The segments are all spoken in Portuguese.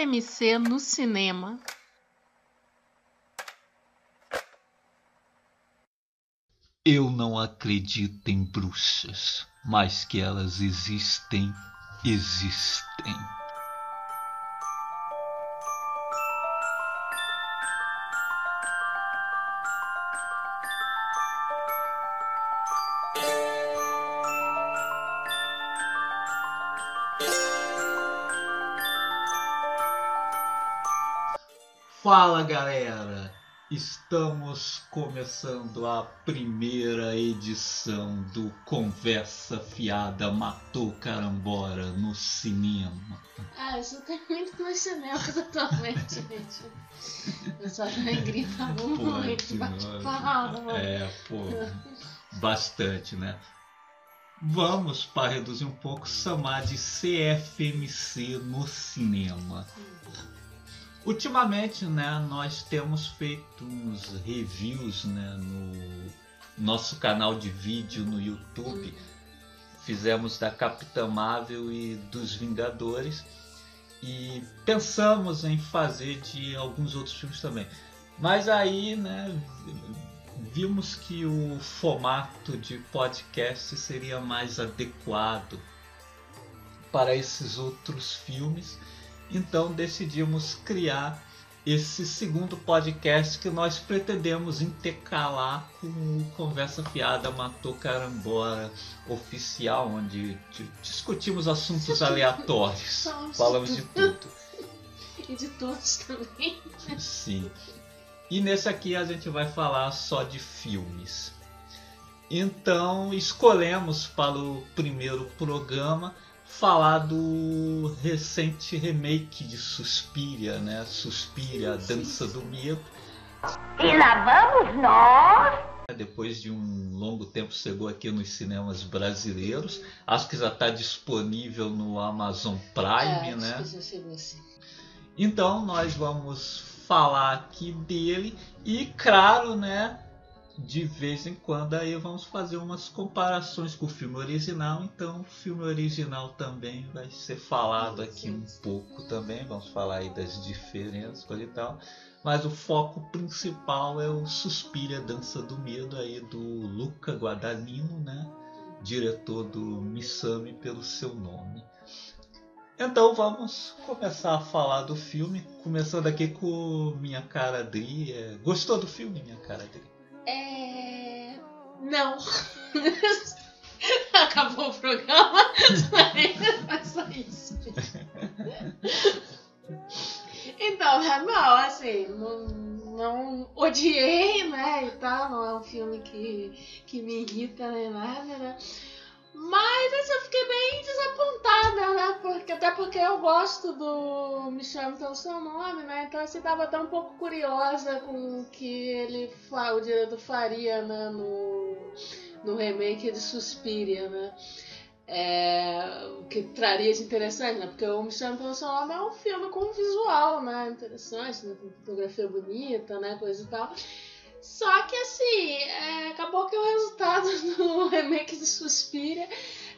CFMC no cinema. Eu não acredito em bruxas, mas que elas existem, existem. Fala galera! Estamos começando a primeira edição do Conversa Fiada Matou Carambora no cinema. Ah, isso tem muito no cinema atualmente, gente. O pessoal também grita muito, bate palma. É, pô, bastante, né? Vamos, para reduzir um pouco, chamar de CFMC no cinema. Ultimamente, né, nós temos feito uns reviews né, no nosso canal de vídeo no YouTube. Fizemos da Capitã Marvel e dos Vingadores e pensamos em fazer de alguns outros filmes também. Mas aí, né, vimos que o formato de podcast seria mais adequado para esses outros filmes então decidimos criar esse segundo podcast que nós pretendemos intercalar com o Conversa Fiada Matou Carambora oficial, onde discutimos assuntos aleatórios. Falamos de tudo. E de todos também. Sim. E nesse aqui a gente vai falar só de filmes. Então escolhemos para o primeiro programa falar do recente remake de Suspiria, né? Suspiria, a Dança do Medo. E lá vamos nós! Depois de um longo tempo chegou aqui nos cinemas brasileiros. Acho que já está disponível no Amazon Prime, é, né? Acho que já chegou. Então nós vamos falar aqui dele e, claro, né? De vez em quando aí vamos fazer umas comparações com o filme original, então o filme original também vai ser falado aqui um pouco também, vamos falar aí das diferenças coisa e tal, mas o foco principal é o Suspira Dança do Medo aí do Luca Guadagnino, né? Diretor do Missame pelo seu nome. Então vamos começar a falar do filme, começando aqui com minha cara Adri. É, gostou do filme, minha cara Adri? É. Não. Acabou o programa. É só isso. Então, não, assim, não, não odiei, né? E tal, não é um filme que, que me irrita nem nada, né? Mas assim, eu fiquei bem desapontada, né? Porque, até porque eu gosto do Me Chame Pelo Seu Nome, né? Então assim, tava até um pouco curiosa com o que ele, o diretor faria, né? No, no remake de Suspiria, né? É, o que traria de interessante, né? Porque o Me Chame Pelo Seu Nome é um filme com visual, né? Interessante, né? com fotografia bonita, né? Coisa e tal. Só que assim, é, acabou que o resultado do remake de Suspiria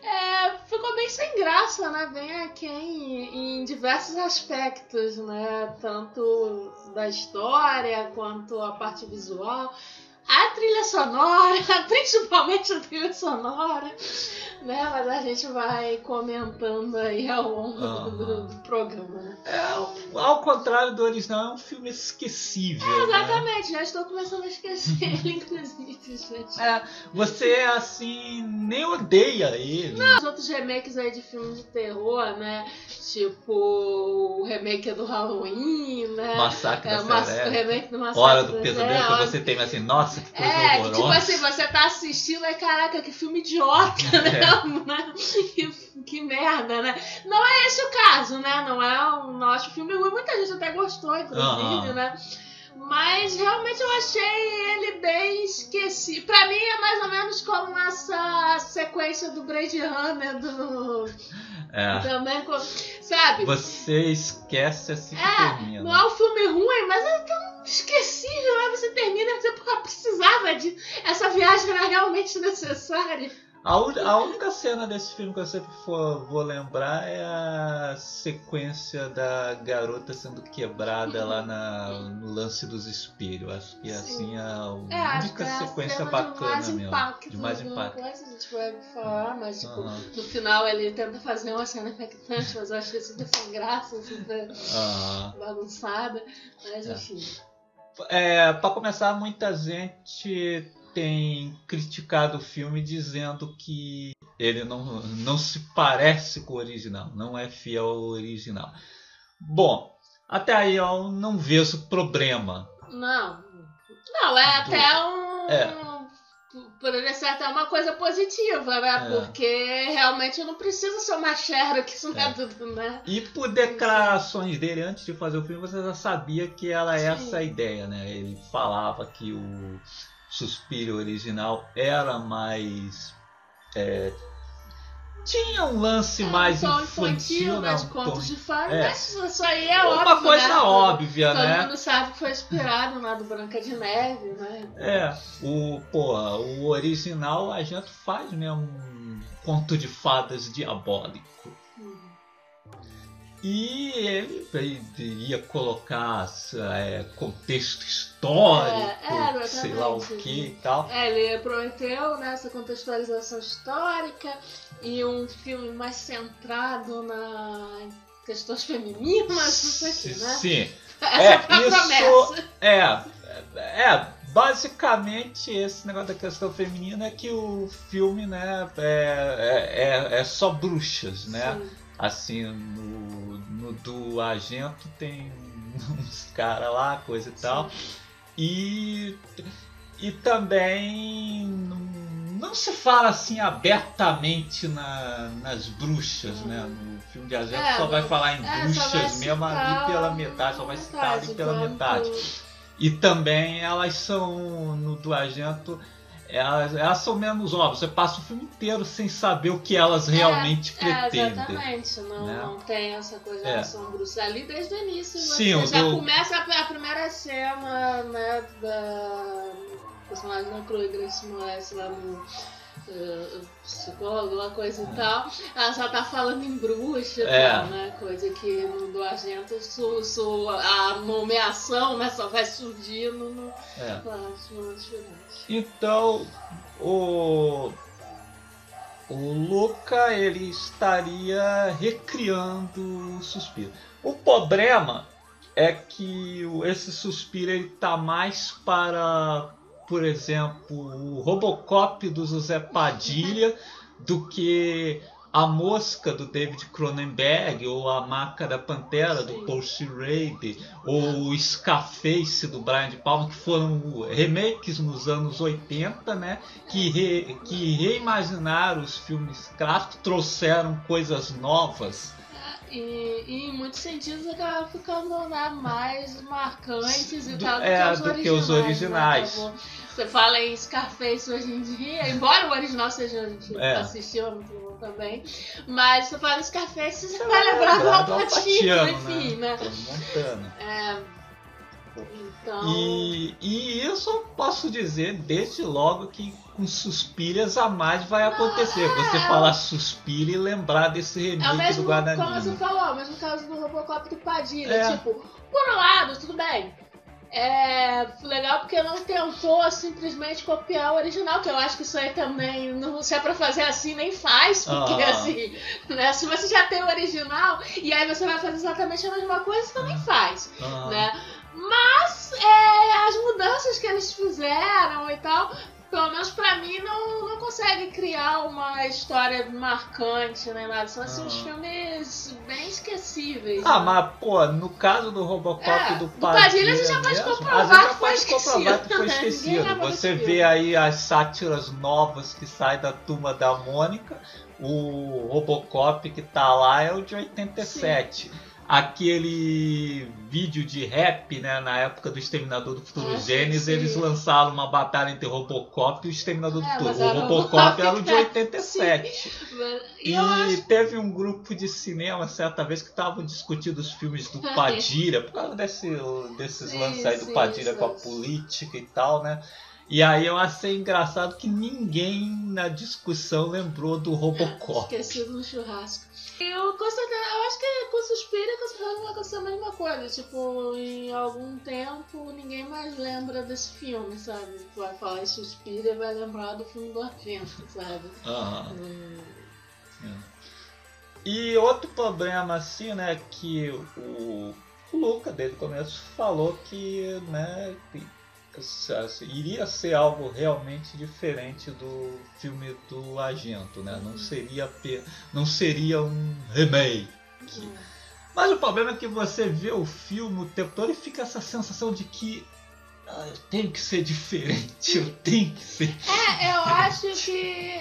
é, ficou bem sem graça, né? Bem aquém em diversos aspectos, né? Tanto da história quanto a parte visual. A trilha sonora, principalmente a trilha sonora, né? Mas a gente vai comentando aí ao longo uhum. do, do, programa, né? É, ao contrário do original, é um filme esquecível. É, exatamente, né? já estou começando a esquecer ele, inclusive, gente. É, você, assim, nem odeia ele. Não, os outros remakes aí de filmes de terror, né? Tipo, o remake do Halloween, né? Massacre é, da Serra. O remake do Massacre Hora do Pesadelo, que você tem assim, nossa, que coisa É, horrorosa. que tipo assim, você tá assistindo e caraca, que filme idiota, né? É. que, que merda, né? Não é esse o caso, né? Não é um nosso filme ruim, muita gente até gostou, inclusive, uhum. né? Mas realmente eu achei ele bem esquecido. Pra mim é mais ou menos como essa sequência do Blade Runner do. É. Também, sabe? Você esquece assim que é, termina. Não é um filme ruim, mas é tão esquecível. Aí você termina e você precisava de. Essa viagem era realmente necessária. A, a única cena desse filme que eu sempre for- vou lembrar é a sequência da garota sendo quebrada lá na- no lance dos espelhos. Acho que Sim. assim é a É, única é a sequência cena bacana de mais mesmo. impacto de mais impacto. coisa, a gente vai falar, mas tipo, no final ele tenta fazer uma cena impactante, mas eu achei super sem graça, super Aham. bagunçada. Mas É. enfim. É, para começar, muita gente tem criticado o filme dizendo que ele não, não se parece com o original, não é fiel ao original. Bom, até aí eu não vejo problema. Não. Não, é Do- até um. É. Poderia ser até uma coisa positiva, né? É. Porque realmente não precisa ser uma Sherlock, isso não é É. tudo, né? E por declarações dele antes de fazer o filme, você já sabia que era Sim. essa a ideia, né? Ele falava que o Suspiro original era mais. é, tinha um lance mais É um tom infantil, né? mais Um contos de fada, é. mas isso aí é óbvio. Uma coisa né? óbvia, Todo né? mundo sabe que foi inspirado na do Branca de Neve, né? É, o, porra, o original a gente faz mesmo um conto de fadas diabólico. E ele, ele ia colocar é, contexto histórico, É, é, sei lá o que e tal. É, ele prometeu né, essa contextualização histórica e um filme mais centrado na questões femininas, isso aqui, né? Sim, Essa É, a isso- promessa. é, é, basicamente esse negócio da questão feminina é que o filme, né, é, é, é só bruxas, né? Sim. Assim, no, no do Agento tem uns caras lá, coisa e tal. E, e também não, não se fala assim abertamente na- nas bruxas, Uhum. né? No filme de Agento É, só vai falar em É, bruxas mesmo ali pela metade, só vai citar ali pela metade. E também elas são, no do Agento, elas, elas são menos óbvias. Você passa o filme inteiro sem saber o que elas realmente É, pretendem. exatamente, não, né? não tem essa coisa É. bruxa ali desde o início. Sim, você já do- começa a, a primeira cena, né, da personagem da Chloe Grace Moretz lá no psicólogo, uma coisa e tal, ela já tá falando em bruxa É. tal, né, coisa que no do Argento su, su- a nomeação, né, só vai surgindo no, É. Então, o, o Luca ele estaria recriando o suspiro. O problema é que esse suspiro ele tá mais para, por exemplo, o Robocop do José Padilha do que a Mosca do David Cronenberg ou a Maca da Pantera do. Paul Schrader ou o Scarface do Brian De Palma que foram remakes nos anos 80, né? Que, re- que reimaginaram os filmes clássicos, trouxeram coisas novas. E, e em muitos sentidos acaba ficando né, mais marcantes e Do- tal do, é, que, os do que os originais. né? Você fala em Scarface hoje em dia, embora o original seja É. assistiu muito bom também, mas você fala em Scarface, você vai lembrar do Lembrar do Al Pacino, Pacino, enfim, né? Tony Montana. É, então, E, e isso eu posso dizer desde logo que com Suspiras a mais vai acontecer. Você é. falar Suspira e lembrar desse é remake mesmo do como você Guadagnino. falou, é o mesmo caso do Robocop do Padilha. É. Tipo, por um lado, tudo bem. É legal porque não tentou simplesmente copiar o original, que eu acho que isso aí também, não, se é pra fazer assim, nem faz, porque Ah. assim, né, se você já tem o original e aí você vai fazer exatamente a mesma coisa, você também faz, Ah, né? Mas é, as mudanças que eles fizeram e tal, pelo menos pra mim, não, não consegue criar uma história marcante, nem nada. São assim, uns Ah. filmes bem esquecíveis. Ah, né? mas, pô, no caso do Robocop É, do Padilha, Padilha a gente já pode comprovar que foi que foi esquecido, né? Esquecido. Você vê aí as sátiras novas que saem da turma da Mônica, o Robocop que tá lá é o de 87. Aquele vídeo de rap, né, na época do Exterminador do Futuro Gênesis, eles lançaram uma batalha entre Robocop e o Exterminador do É, Futuro. mas O Robocop era o de né? 87. E E eu acho teve um grupo de cinema certa vez que estavam discutindo os filmes do Padilha, por causa desse, desses Sim, lances aí do sim, Padilha com a política e tal, né? E aí eu achei engraçado que ninguém na discussão lembrou do Robocop. Esquecido no churrasco. Eu, eu acho que com Suspira vai acontecer a mesma coisa. Tipo, em algum tempo ninguém mais lembra desse filme, sabe? Vai falar em Suspira e vai lembrar do filme do Argento, sabe? Aham. Hum, É. E outro problema, assim, né, que o, o Luca, desde o começo, falou que, né, que, iria ser algo realmente diferente do filme do Agento, né, não seria, pe- não seria um remake. hum. Mas o problema é que você vê o filme o tempo todo e fica essa sensação de que ah, eu tenho que ser diferente, eu tenho que ser É, eu acho que,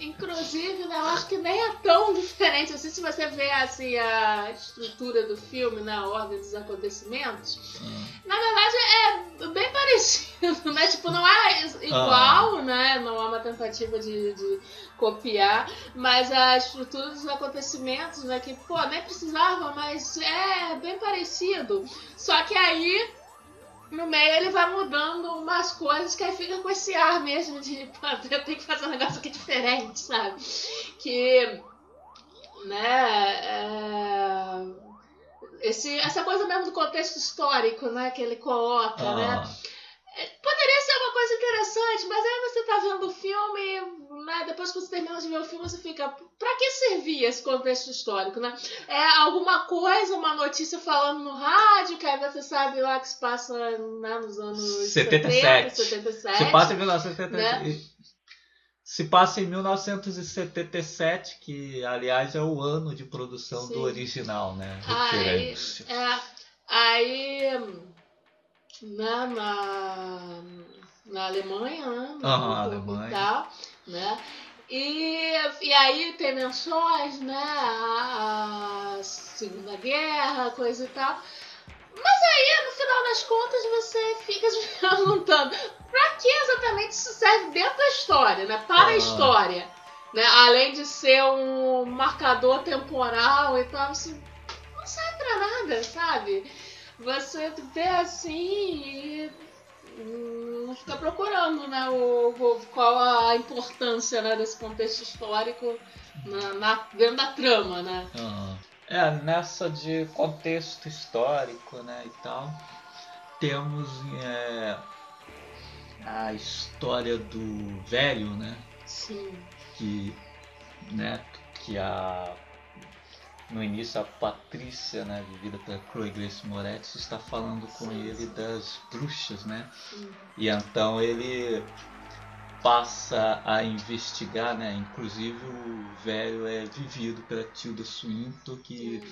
inclusive, né, eu acho que nem é tão diferente assim se você vê assim a estrutura do filme, na ordem dos acontecimentos. Ah, Na verdade é bem parecido, né? Tipo, não é igual, né? Não é uma tentativa de, de copiar, mas a estrutura dos acontecimentos, né? Que, pô, nem precisava, mas é bem parecido. Só que aí no meio ele vai mudando umas coisas que aí fica com esse ar mesmo de eu tenho que fazer um negócio aqui diferente, sabe? Que né é, esse, essa coisa mesmo do contexto histórico, né, que ele coloca, né? Poderia ser uma coisa interessante, mas aí você tá vendo o filme, né? Depois que você termina de ver o filme, você fica. Pra que servia esse contexto histórico, né? É alguma coisa, uma notícia falando no rádio, que aí você sabe lá que se passa né, nos anos 77. 70, 77. Se passa em 1977. né? Se passa em 1977, que aliás é o ano de produção Sim. do original, né? Aí, é, aí né, na, na Alemanha, né? no grupo Alemanha. E, tal, né? E, e aí tem menções, né? A, a Segunda Guerra, coisa e tal. Mas aí, no final das contas, você fica se perguntando pra que exatamente isso serve dentro da história, né? Para a história. Né? Além de ser um marcador temporal e tal, isso não serve pra nada, sabe? Você vê assim e hum, fica procurando, né? O, o- qual a importância né, desse contexto histórico na, na- dentro da trama, né? Aham. É, nessa de contexto histórico, né, e tal, temos é, a história do velho, né, Sim. que, né, que a no início a Patrícia, né, vivida pela Chloe Grace Moretz, está falando com Sim, ele sim. das bruxas, né? Hum. E então ele passa a investigar, né? Inclusive o velho é vivido pela Tilda Swinton, que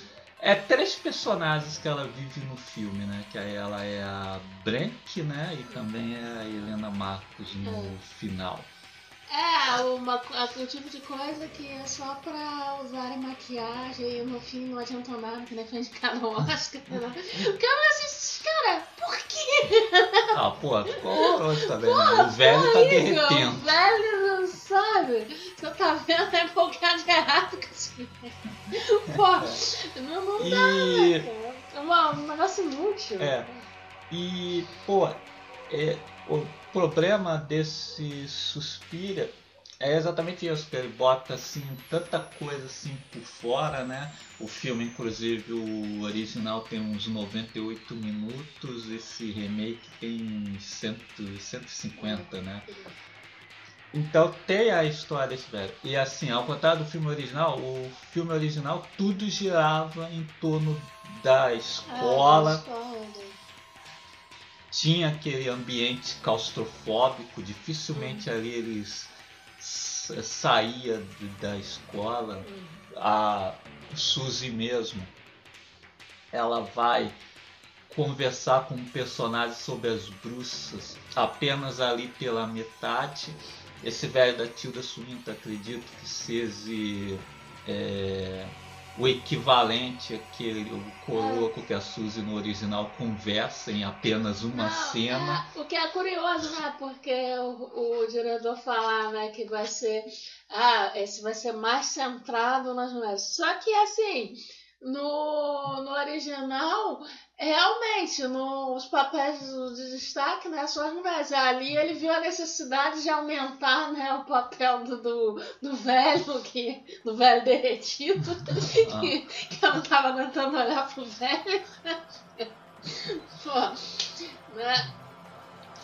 é três personagens que ela vive no filme, né? Que aí ela é a Brank, né? E também é a Helena Marcos no final. É, uma, o tipo de coisa que é só pra usarem maquiagem e no fim não adianta nada, que nem foi indicado ao Oscar. Né? Porque eu assisti, cara, por quê? Ah, pô, ficou horroroso também, né? O velho tá O derretendo. velho não sabe. Você tá vendo é qualquer de errado com esse. Pô, não, não E. dá, cara. É uma- um negócio inútil. É. E, pô, é, o problema desse Suspira é exatamente isso, que ele bota assim tanta coisa assim por fora, né? O filme, inclusive, o original tem uns 98 minutos, esse remake tem 100, 150, né? Então tem a história desse velho. E assim, ao contrário do filme original, o filme original tudo girava em torno da Ah, escola, escola. Tinha aquele ambiente claustrofóbico, dificilmente ali eles sa- saía da escola. A Suzy mesmo, ela vai conversar com um personagem sobre as bruxas apenas ali pela metade. Esse velho da Tilda Swinton acredito que seja é, o equivalente àquele o coroa com que a Suzy no original conversa em apenas uma Não, cena. é, o que é curioso, né? Porque o, o diretor fala né, que vai ser. Ah, esse vai ser mais centrado nas mulheres. Só que assim. No, no original, realmente, nos papéis de destaque, né, são as mulheres. Ali ele viu a necessidade de aumentar né, o papel do, do, do velho, que, do velho derretido, ah. que, que eu não estava aguentando olhar pro velho. Pô, né?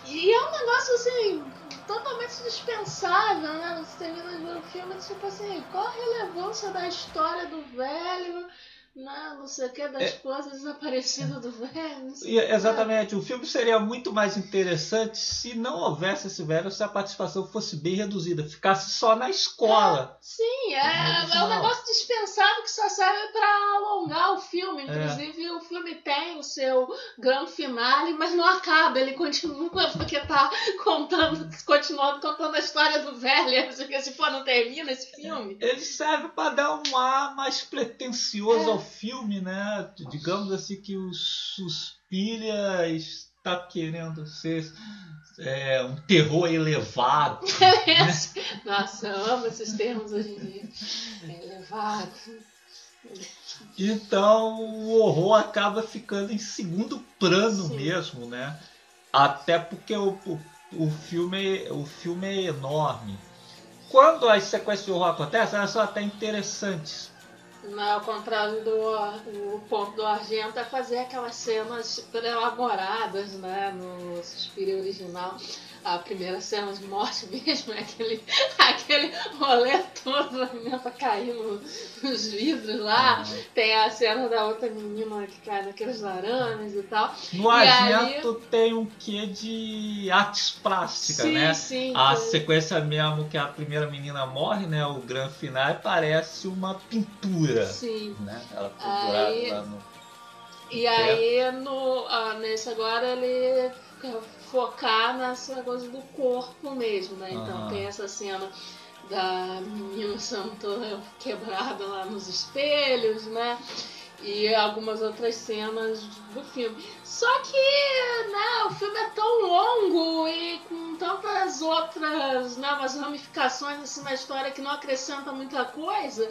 E é um negócio assim, totalmente dispensável, né? Você termina de ver o filme, tipo assim, qual a relevância da história do velho? Não, não sei o que, das é, coisas desaparecidas do velho. exatamente. O filme seria muito mais interessante se não houvesse esse velho, se a participação fosse bem reduzida, ficasse só na escola. É, sim, é, é um negócio dispensável que só serve para alongar o filme. É. Inclusive, é. o filme tem o seu grande finale, mas não acaba, ele continua porque tá contando, continuando contando a história do velho. Porque se for, não termina esse filme. Ele serve para dar um ar mais pretencioso ao filme, né? Digamos assim que o Suspiria está querendo ser é, um terror elevado. né? Nossa, eu amo esses termos hoje em dia. Elevado. Então o horror acaba ficando em segundo plano Sim. mesmo, né? Até porque o, o, o, filme, o filme é enorme. Quando as sequências de horror acontecem, elas são até interessantes ao contrário do o ponto do Argento, é fazer aquelas cenas elaboradas, né? No Suspiro original a primeira cena de morte mesmo, é aquele, aquele rolê todo, a menina tá caindo nos vidros lá. Uhum. Tem a cena da outra menina que cai naqueles larames e tal. No Argento aí... tem um quê de artes plásticas, sim, né? Sim, a sim. sequência mesmo que a primeira menina morre, né? O grande final parece uma pintura. Sim. Né? Ela pinturada aí... lá no. E aí, no, ah, nesse agora, ele focar nessa coisa do corpo mesmo, né? Então uhum. tem essa cena da menina sendo quebrada lá nos espelhos, né? E algumas outras cenas do filme. Só que, né, o filme é tão longo e com tantas outras, né, umas ramificações assim na história que não acrescenta muita coisa,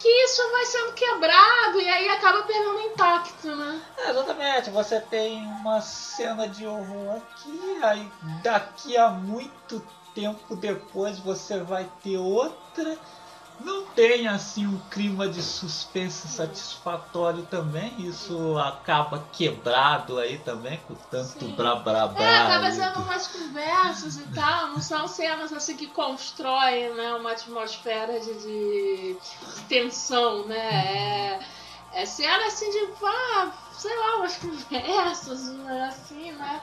que isso vai sendo quebrado e aí acaba perdendo impacto, né? É, exatamente, você tem uma cena de horror aqui, aí daqui a muito tempo depois você vai ter outra não tem assim um clima de suspense satisfatório também. Isso acaba quebrado aí também, com tanto blá blá blá. É, acaba sendo umas conversas e tal. Não são cenas assim que constroem né, uma atmosfera de, de, de tensão, né? É, é cena assim de, ah, sei lá, umas conversas, né, assim, né?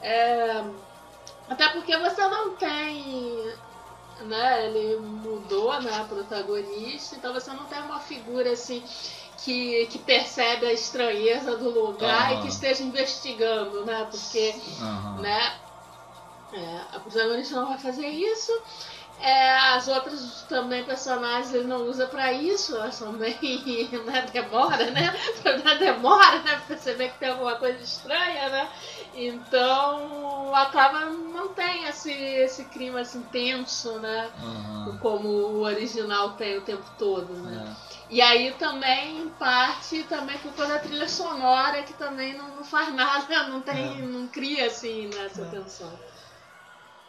É, até porque você não tem né? Ele mudou, né, a protagonista, então você não tem uma figura assim que, que percebe a estranheza do lugar uhum. e que esteja investigando, né? Porque, uhum. né? É, a protagonista não vai fazer isso. É, as outras também personagens ele não usa para isso, elas também né, demora, né? demora, né? Pra perceber que tem alguma coisa estranha, né? Então acaba não tem esse, esse clima assim tenso, né? Uhum. Como o original tem o tempo todo, né? É. E aí também, em parte, também por causa da trilha sonora que também não, não faz nada, não tem, é. não cria assim nessa né, é. tensão.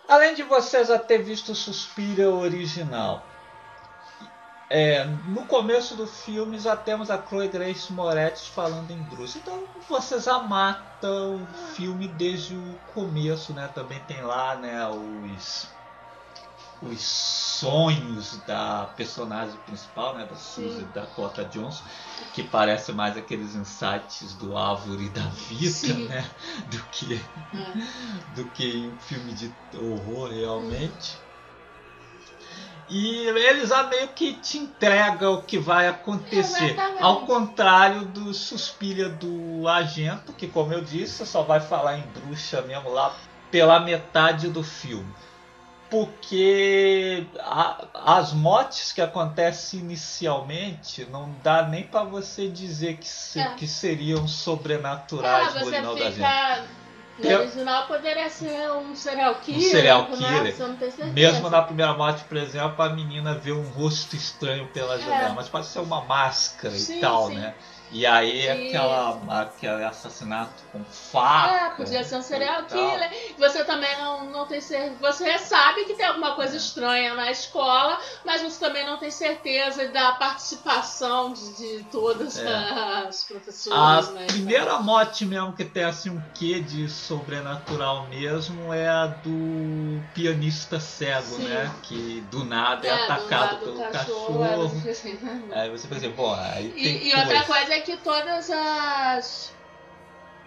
Além de você já ter visto Suspira original, é, no começo do filme já temos a Chloe Grace Moretz falando em Bruce. Então você já mata o filme desde o começo, né? Também tem lá, né, os os sonhos da personagem principal, né, da Suzy Dakota Johnson, que parece mais aqueles insights do Árvore da Vida, Sim. né, do que é. do que um filme de horror realmente. E eles já meio que te entregam o que vai acontecer. Ao contrário do Suspira do Agento, que como eu disse, só vai falar em bruxa mesmo lá pela metade do filme porque a, as mortes que acontecem inicialmente não dá nem para você dizer que, se, é. que seriam sobrenaturais é, você fica No Eu- original poderia ser um serial killer. serial né? killer. Mesmo na primeira morte, por exemplo, a menina vê um rosto estranho pela É. janela, mas pode ser uma máscara Sim, e tal, sim. né? E aí aquela, aquele assassinato com faca. É, podia ser um serial killer. Você também não, não tem certeza. Você sabe que tem alguma coisa estranha na escola, mas você também não tem certeza da participação de, de todas É. as A professoras, né? primeira morte mesmo que tem assim um quê de sobrenatural mesmo é a do pianista cego, Sim. né? Que do nada é, É, do atacado do pelo cachorro, cachorro. assim, né? Aí você pensa, bom, aí tem E, e outra coisa é que todas as.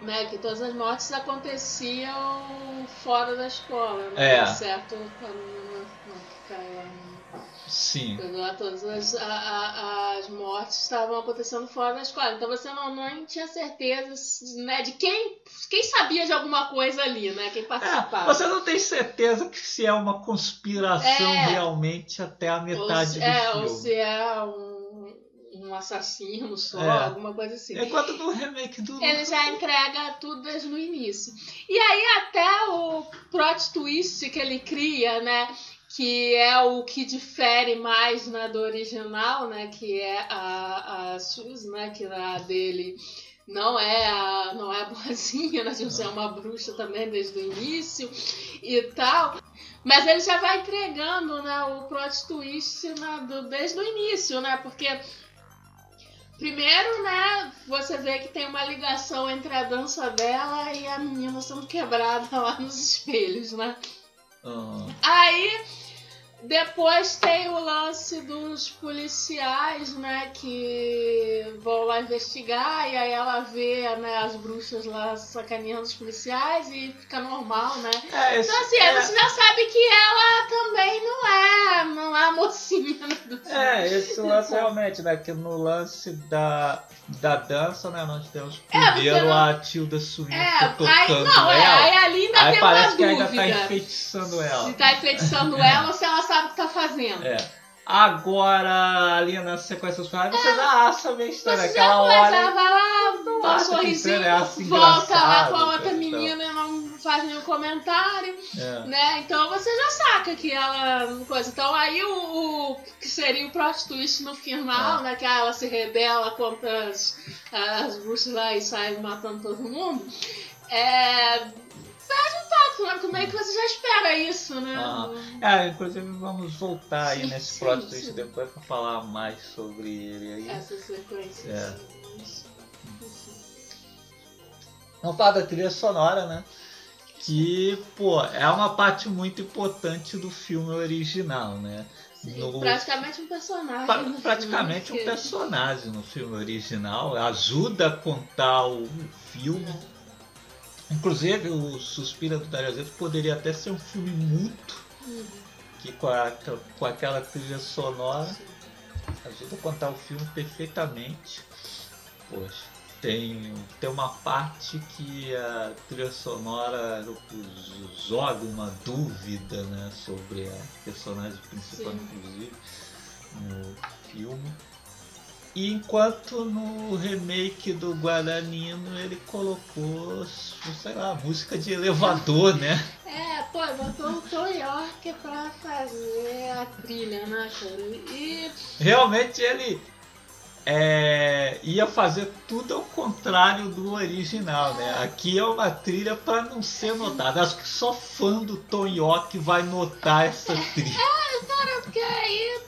Né, que todas as mortes aconteciam fora da escola, né? É. Exceto a menina não, Sim. Quando lá todas as, a- a- as mortes estavam acontecendo fora da escola. Então você não, não tinha certeza né, de quem, quem sabia de alguma coisa ali, né? Quem É, participava. você não tem certeza que se é uma conspiração É. realmente até a ou metade se, do é, filme. ou se é um, um assassino só, É. alguma coisa assim. Enquanto no remake do. Ele já entrega tudo desde o início. E aí até o plot twist que ele cria, né? Que é o que difere mais né, do original, né? Que é a, a Sus, né? Que a dele não é a, não é a boazinha, né? De ser uma bruxa também desde o início e tal. Mas ele já vai entregando né, o plot twist né, do, desde o início, né? Porque Primeiro, né, você vê que tem uma ligação entre a dança dela e a menina sendo quebrada lá nos espelhos, né? Ah, Aí, depois tem o lance dos policiais, né, que vão lá investigar e aí ela vê, né, as bruxas lá sacaneando os policiais e fica normal, né? é, Então, assim, é, você já sabe que ela também não é, não é a mocinha né, do é, esse lance realmente, né? Que no lance da, da dança, né? Nós temos É, primeiro não- a Tilda Swinton É, aí, tocando não, é, ela. aí ali ainda aí tem parece uma que ainda tá enfeitiçando ela. Se tá enfeitiçando ela ou se ela sabe o que tá fazendo. É. Agora, ali na sequência dos finais, você já acha meio estranho. Você né? já Aquela começa, ela vai lá, dá um sorrisinho, é assim volta lá com a outra então. menina e não faz nenhum comentário, É. né? Então você já saca que ela. Coisa. Então aí o, o que seria o plot twist no final, É. né? Que ela se rebela contra as, as bruxas lá e sai matando todo mundo. É. Perde um pouco, né? Como é que você já espera isso, né? Ah. É, inclusive vamos voltar aí Sim, nesse sim, plot twist depois pra falar mais sobre ele aí. Essa sequência. É. Vamos falar da trilha sonora, né? Que, pô, é uma parte muito importante do filme original, né? Sim, No- praticamente um personagem. Pra- no praticamente filme, um personagem no filme original, ajuda a contar o filme. Inclusive, o Suspira do Dario Argento poderia até ser um filme mudo, Uhum. que com, a- com aquela trilha sonora ajuda a contar o filme perfeitamente. Poxa, tem, tem uma parte que a trilha sonora joga uma dúvida né, sobre a personagem principal, Sim. inclusive, no filme. E enquanto no remake do Guadagnino ele colocou, sei lá, música de elevador, né? É, pô, botou o Tom York pra fazer a trilha, né, cara? E Realmente ele é, ia fazer tudo ao contrário do original, né? Aqui é uma trilha para não ser notada. Acho que só fã do Tom York vai notar essa trilha. cara, porque aí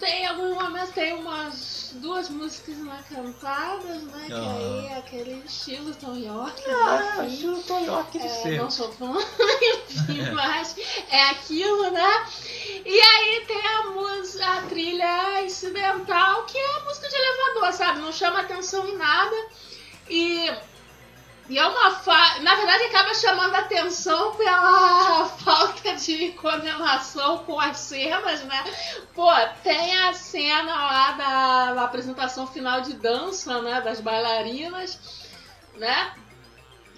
tem alguns momentos, tem umas duas músicas lá cantadas, né? Que aí é aquele estilo Tom York, Ah, né? enfim. estilo Tom York de É, ser. não sou fã, enfim, mas é aquilo, né? E aí tem a música, a trilha incidental, que é sabe? Não chama atenção em nada. E, e é uma fa... Na verdade, acaba chamando atenção pela falta de coordenação com as cenas, né? Pô, tem a cena lá da, da apresentação final de dança, né? Das bailarinas, né?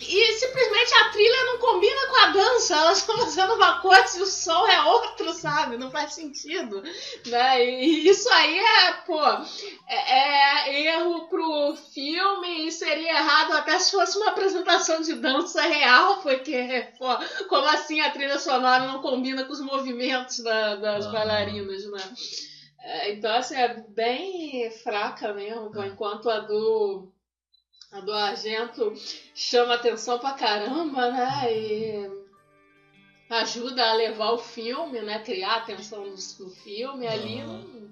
E simplesmente a trilha não combina com a dança, elas estão fazendo uma coisa e o som é outro, sabe? Não faz sentido. Né? E isso aí é, pô, é, é erro pro filme e seria errado até se fosse uma apresentação de dança real, porque, pô, como assim a trilha sonora não combina com os movimentos da, das Ah. bailarinas, né? É, então, assim, é bem fraca mesmo, enquanto a do a do Argento chama atenção pra caramba, né? E ajuda a levar o filme, né? Criar atenção no, filme ali. Não-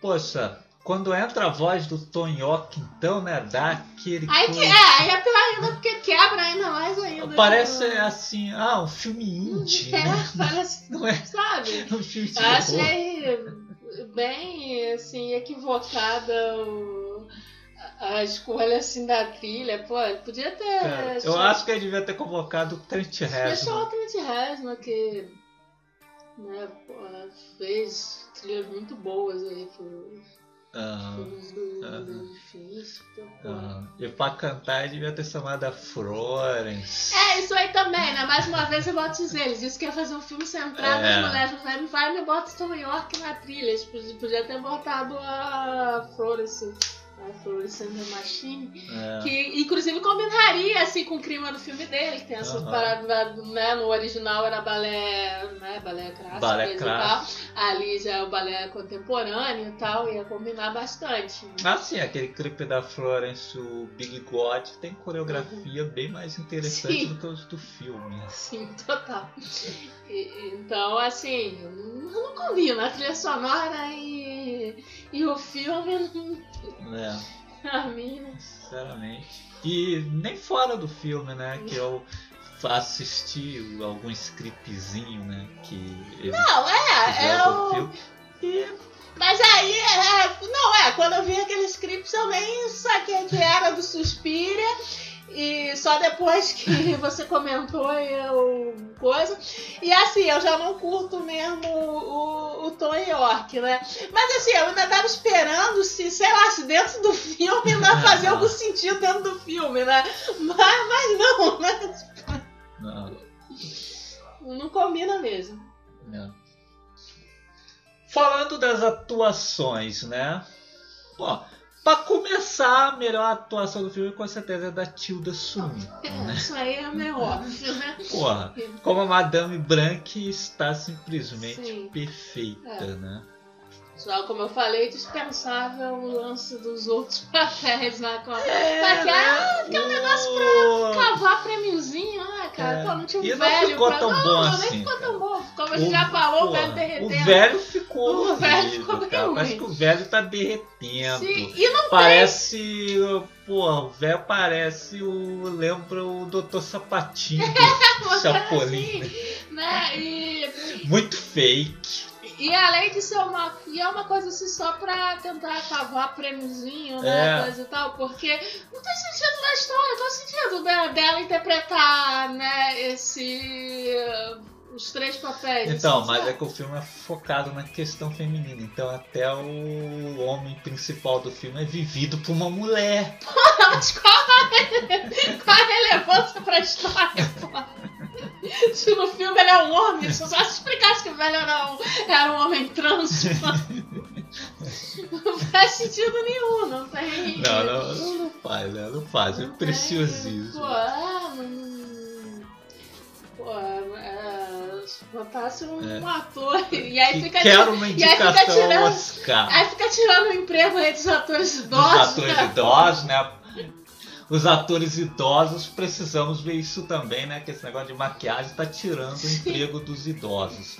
Poxa, quando entra a voz do Tonhoque, então, né? Dá aquele. Aí, que, é, aí é pior ainda, porque quebra ainda mais ainda. Parece né? assim, ah, um filme indie, É, né? parece, Não é sabe? um filme de Eu achei bem, assim, equivocada o- a a escolha, assim, da trilha. Pô, podia ter... Cara, eu acho que ele devia ter convocado o Trent Deixou Reznor. o Trent Reznor, que né, pô, fez trilhas muito boas aí pro Ah, filmes do, Aham. do difícil. Então, ah, e pra cantar ele devia ter chamado a Florence. É, isso aí também, né? Mais uma vez eu te dizer, ele disse que ia fazer um filme centrado É. nas mulheres, mas vai, vai me bota Tom York na trilha. Podiam podia ter botado a Florence, Florence and the Machine, É. que inclusive combinaria assim com o clima do filme dele, que tem essa Aham. parada, né? No original era balé, né? Balé clássico Balé coisa e clássico. tal. Ali já é o balé contemporâneo e tal, ia combinar bastante. Ah, sim, aquele clipe da Florence, o Big God, tem coreografia bem mais interessante Sim. do que os do filme. Sim, total. E- então, assim, não combina a trilha sonora e, e o filme, não- É, pra mim, não- sinceramente. E nem fora do filme, né? Que eu assisti algum scriptzinho, né? Que Não, é, é pro o... filme. E Mas aí, é, não, é, quando eu vi aqueles scripts eu nem saquei que era do Suspiria. E só depois que você comentou eu coisa. E assim, eu já não curto mesmo o, o Tom York, né? Mas assim, eu ainda tava esperando se, sei lá, se dentro do filme ainda fazer algum sentido dentro do filme, né? Mas, mas não, né? não, Não combina mesmo. não. Falando das atuações, né? Ó, pra começar, a melhor atuação do filme com certeza é da Tilda Swinton, É, né? isso aí é meio óbvio, né? Porra, como a Madame Branque está simplesmente Sim. perfeita, É. né? Só como eu falei, dispensável o lance dos outros papéis lá com a. É, Pra que- ah, que é um negócio pra cavar prêmiozinho, né, cara? É. Pô, não tinha um E não velho ficou pra... tão não, bom não, assim, nem ficou cara. tão bom. Como a gente já falou, o velho derretendo. O velho ficou O velho ficou bem cara. ruim. Parece que o velho tá derretendo. Sim, e não Parece. Porra, o velho parece o. Lembra o Dr. Sapatinho tem Chapolin. assim, né? E, Muito fake. E além de ser uma. E é uma coisa assim só pra tentar cavar prêmiozinho, né? É. Coisa e tal, porque não tem sentido na história, não tem sentido né, dela interpretar, né, esse. Os três papéis. Então, assim, mas sabe? é que o filme é focado na questão feminina. Então, até o homem principal do filme é vivido por uma mulher. Mas qual a, qual a relevância pra história, pô? Se no filme ele é um homem, se só se explicasse que o velho era um, era um homem trans, não faz sentido nenhum, não tem. Não, não, não, não faz, né? Não faz. É preciosismo. Pô, ah. Pô, é, se botasse um É. ator e aí fica quero uma e aí fica indicação tirando- Oscar. Aí fica tirando o emprego aí dos atores Dos idosos. atores né? idosos, né? Os atores idosos precisamos ver isso também, né? Que esse negócio de maquiagem tá tirando o emprego dos idosos.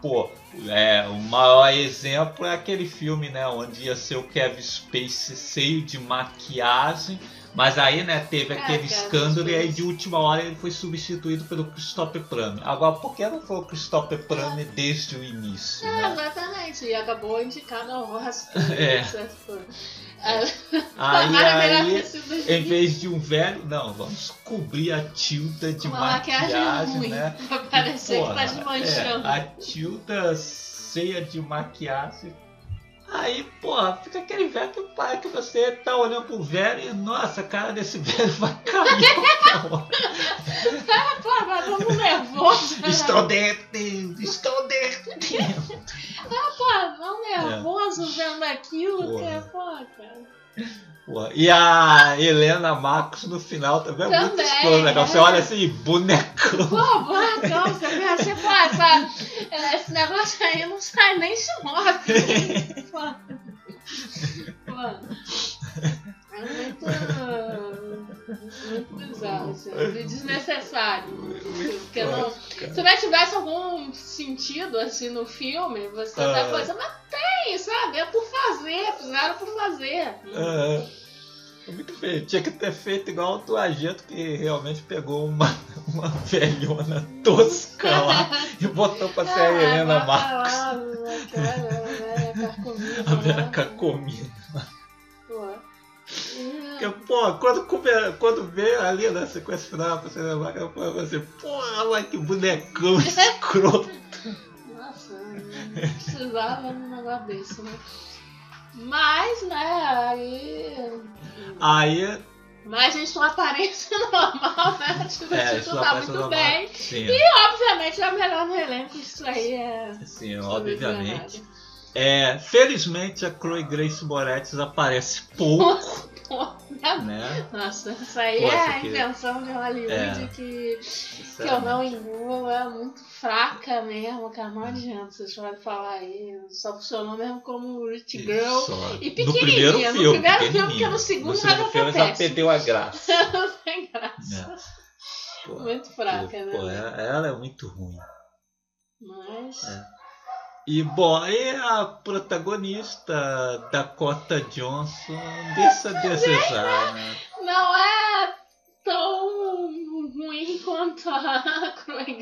Pô, é, o maior exemplo é aquele filme, né? Onde ia ser o Kevin Spacey cheio de maquiagem. Mas aí, né, teve É, aquele escândalo e aí de última hora ele foi substituído pelo Christopher Plummer. Agora, por que não foi o Christopher Plummer desde o início, É, né? exatamente. E acabou indicado ao Oscar. É. Aí, aí em vez de um velho, não, vamos cobrir a Tilda de uma maquiagem, maquiagem, ruim. né? Pra parecer Porra, que tá desmanchando. é, a Tilda cheia de maquiagem. Aí, porra, fica aquele velho que para que você tá olhando pro velho e, nossa, a cara desse velho vai cair. porra. Pô, mas tamo nervoso. estou dentro, estou dentro. Ah, pô, tão nervoso vendo aquilo, Porra. que é, pô, cara. E a Helena Marcos no final também é muito Também, escuro, legal. Você é. olha assim, bonecão. Pô, bonecão, você vê assim, pô, essa, esse negócio aí não sai nem de moto. Pô. Pô. Bizarro, assim, desnecessário. Porque não, se não tivesse algum sentido assim no filme, você Ah. até coisa, mas tem, sabe? É por fazer, fizeram por fazer. É, muito feio. Tinha que ter feito igual o Agento que realmente pegou uma, uma velhona tosca lá e botou pra ser a Helena Marcos. A Vera né? Cacomina. Pô. Porque, pô, quando, quando vê ali na sequência final, você lembrar que eu falo assim, porra, mas que bonecão escroto. Nossa, não precisava de um negócio desse, né? Mas, né, aí. Aí, Mas em sua aparência normal, né? Tipo, é, é, isso tá muito no- bem. Sim, Obviamente é o melhor no elenco, isso aí é. sim, obviamente. É, felizmente a Chloe Grace Moretz aparece pouco, Né? Nossa, isso aí é a que- invenção de Hollywood É. que, que eu não engulo, é muito fraca mesmo, cara. Não adianta, vocês podem falar aí. Só funcionou mesmo como Rich Girl. Só. E no pequenininha, primeiro no filme, primeiro filme, porque no segundo no segundo ela filme já perdeu a graça. Não tem graça. É. Pô, Muito fraca, né? pô, é- ela é muito ruim. Mas. É. E bom, e a protagonista Dakota Johnson deixa a desejar, né? Não é tão ruim quanto a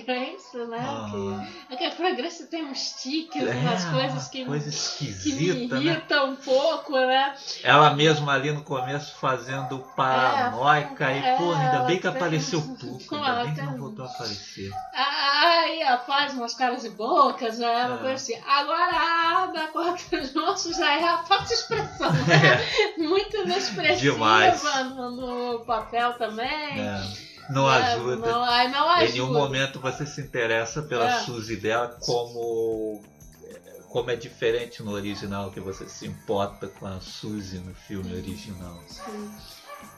Grace, né? Ah. Que, é a Grace tem uns tiques, É, umas coisas que, coisa que me esquisita, né? irritam um pouco, né? Ela mesma ali no começo fazendo paranoica É, e, porra, ainda ela bem que apareceu o Tuco, ainda bem que não voltou a aparecer. Aí ela faz umas caras e bocas, é uma É. coisa assim. Agora a Dakota Johnson já é a falsa expressão, né? Muito inexpressiva Demais. no, no papel também. É, não É, ajuda. Não, aí não Em ajuda. nenhum momento você se interessa pela É. Suzy dela como como é diferente no original que você se importa com a Suzy no filme original. Sim.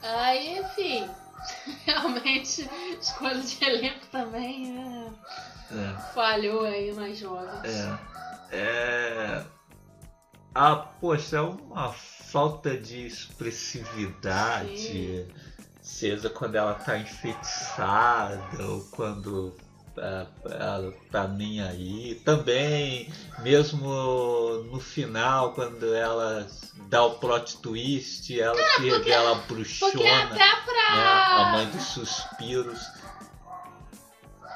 Aí, enfim, realmente escolha de elenco também é, É, falhou aí nas jovens. é, é... Ah, poxa, é uma falta de expressividade, Sim. Seja quando ela tá enfeitiçada ou quando é, ela tá nem aí. Também, mesmo no final, quando ela dá o plot twist, ela se revela bruxona. Porque até pra. né, a mãe dos suspiros.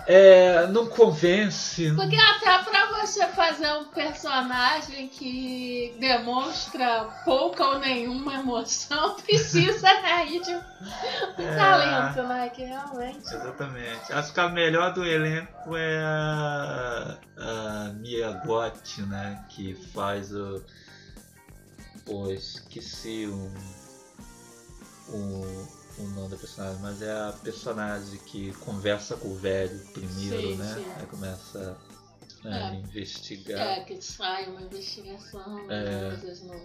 É, não convence. Porque até pra você fazer um personagem que demonstra pouca ou nenhuma emoção, precisa aí de um É. talento, né? Que realmente. Exatamente. Acho que a melhor do elenco é a, a Mia Gotti, né? Que faz o. Pô, esqueci um, o, o nome da personagem, mas é a personagem que conversa com o velho primeiro, Sim, né? sim. Aí começa a É. investigar. É, que sai uma investigação, É. às vezes não,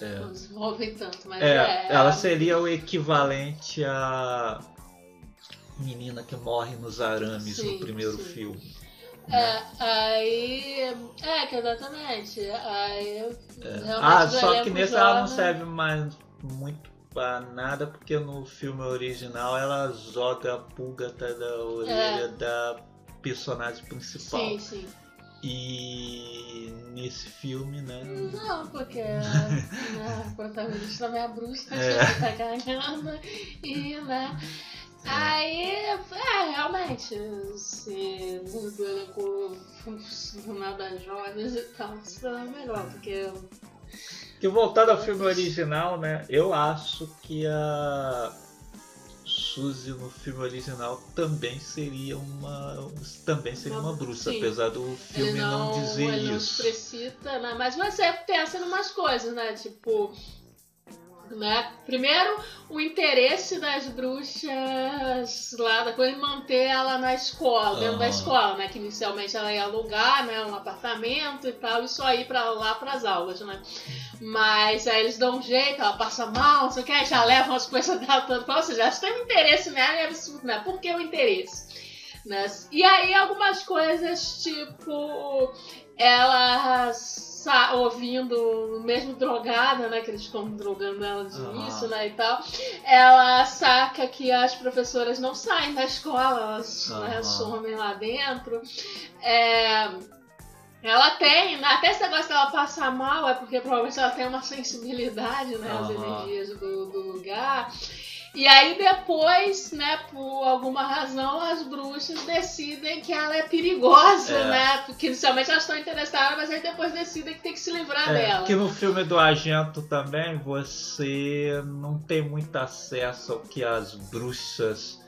É. não desenvolvem tanto, mas É, é. ela seria o equivalente à menina que morre nos arames Sim, no primeiro filme. É, aí. É, que exatamente. Aí. realmente Ah, só que nesse ela não serve mais muito pra nada, porque no filme original ela joga a pulga atrás da orelha da personagem principal. É. Sim, sim. E nesse filme, né? Não, porque né, a protagonista também é bruxa, É. a tá ganhando. E, né? Aí, é, realmente, se funcionar das jovens e tal, seria melhor, porque Que voltando ao filme original, né? Eu acho que a Suzy no filme original também seria uma também seria uma, bruxa, sim. apesar do filme não, não, dizer ele não isso. explicita, né? Mas você pensa em umas coisas, né? Tipo, né? Primeiro, o interesse das bruxas lá, da coisa manter ela na escola, dentro da Aham. escola, né? Que inicialmente ela ia alugar, né? Um apartamento e tal, e só ir pra lá pras aulas, né? Mas aí eles dão um jeito, ela passa mal, não sei o que, já levam as coisas dela todas pra ou seja, elas têm um interesse nela e é absurdo, né? Por que o interesse? Né? E aí algumas coisas, tipo, ela sa- ouvindo, mesmo drogada, né? Que eles ficam drogando ela de Aham. início, né? E tal. Ela saca que as professoras não saem da escola, elas né, Aham. somem lá dentro. É, ela tem, né, até esse negócio dela passar mal é porque provavelmente ela tem uma sensibilidade, né? Às Aham. energias do, do lugar. E aí depois, né, por alguma razão, as bruxas decidem que ela é perigosa, É. né? Porque inicialmente elas estão interessadas, mas aí depois decidem que tem que se livrar É, dela. que no filme do Argento também você não tem muito acesso ao que as bruxas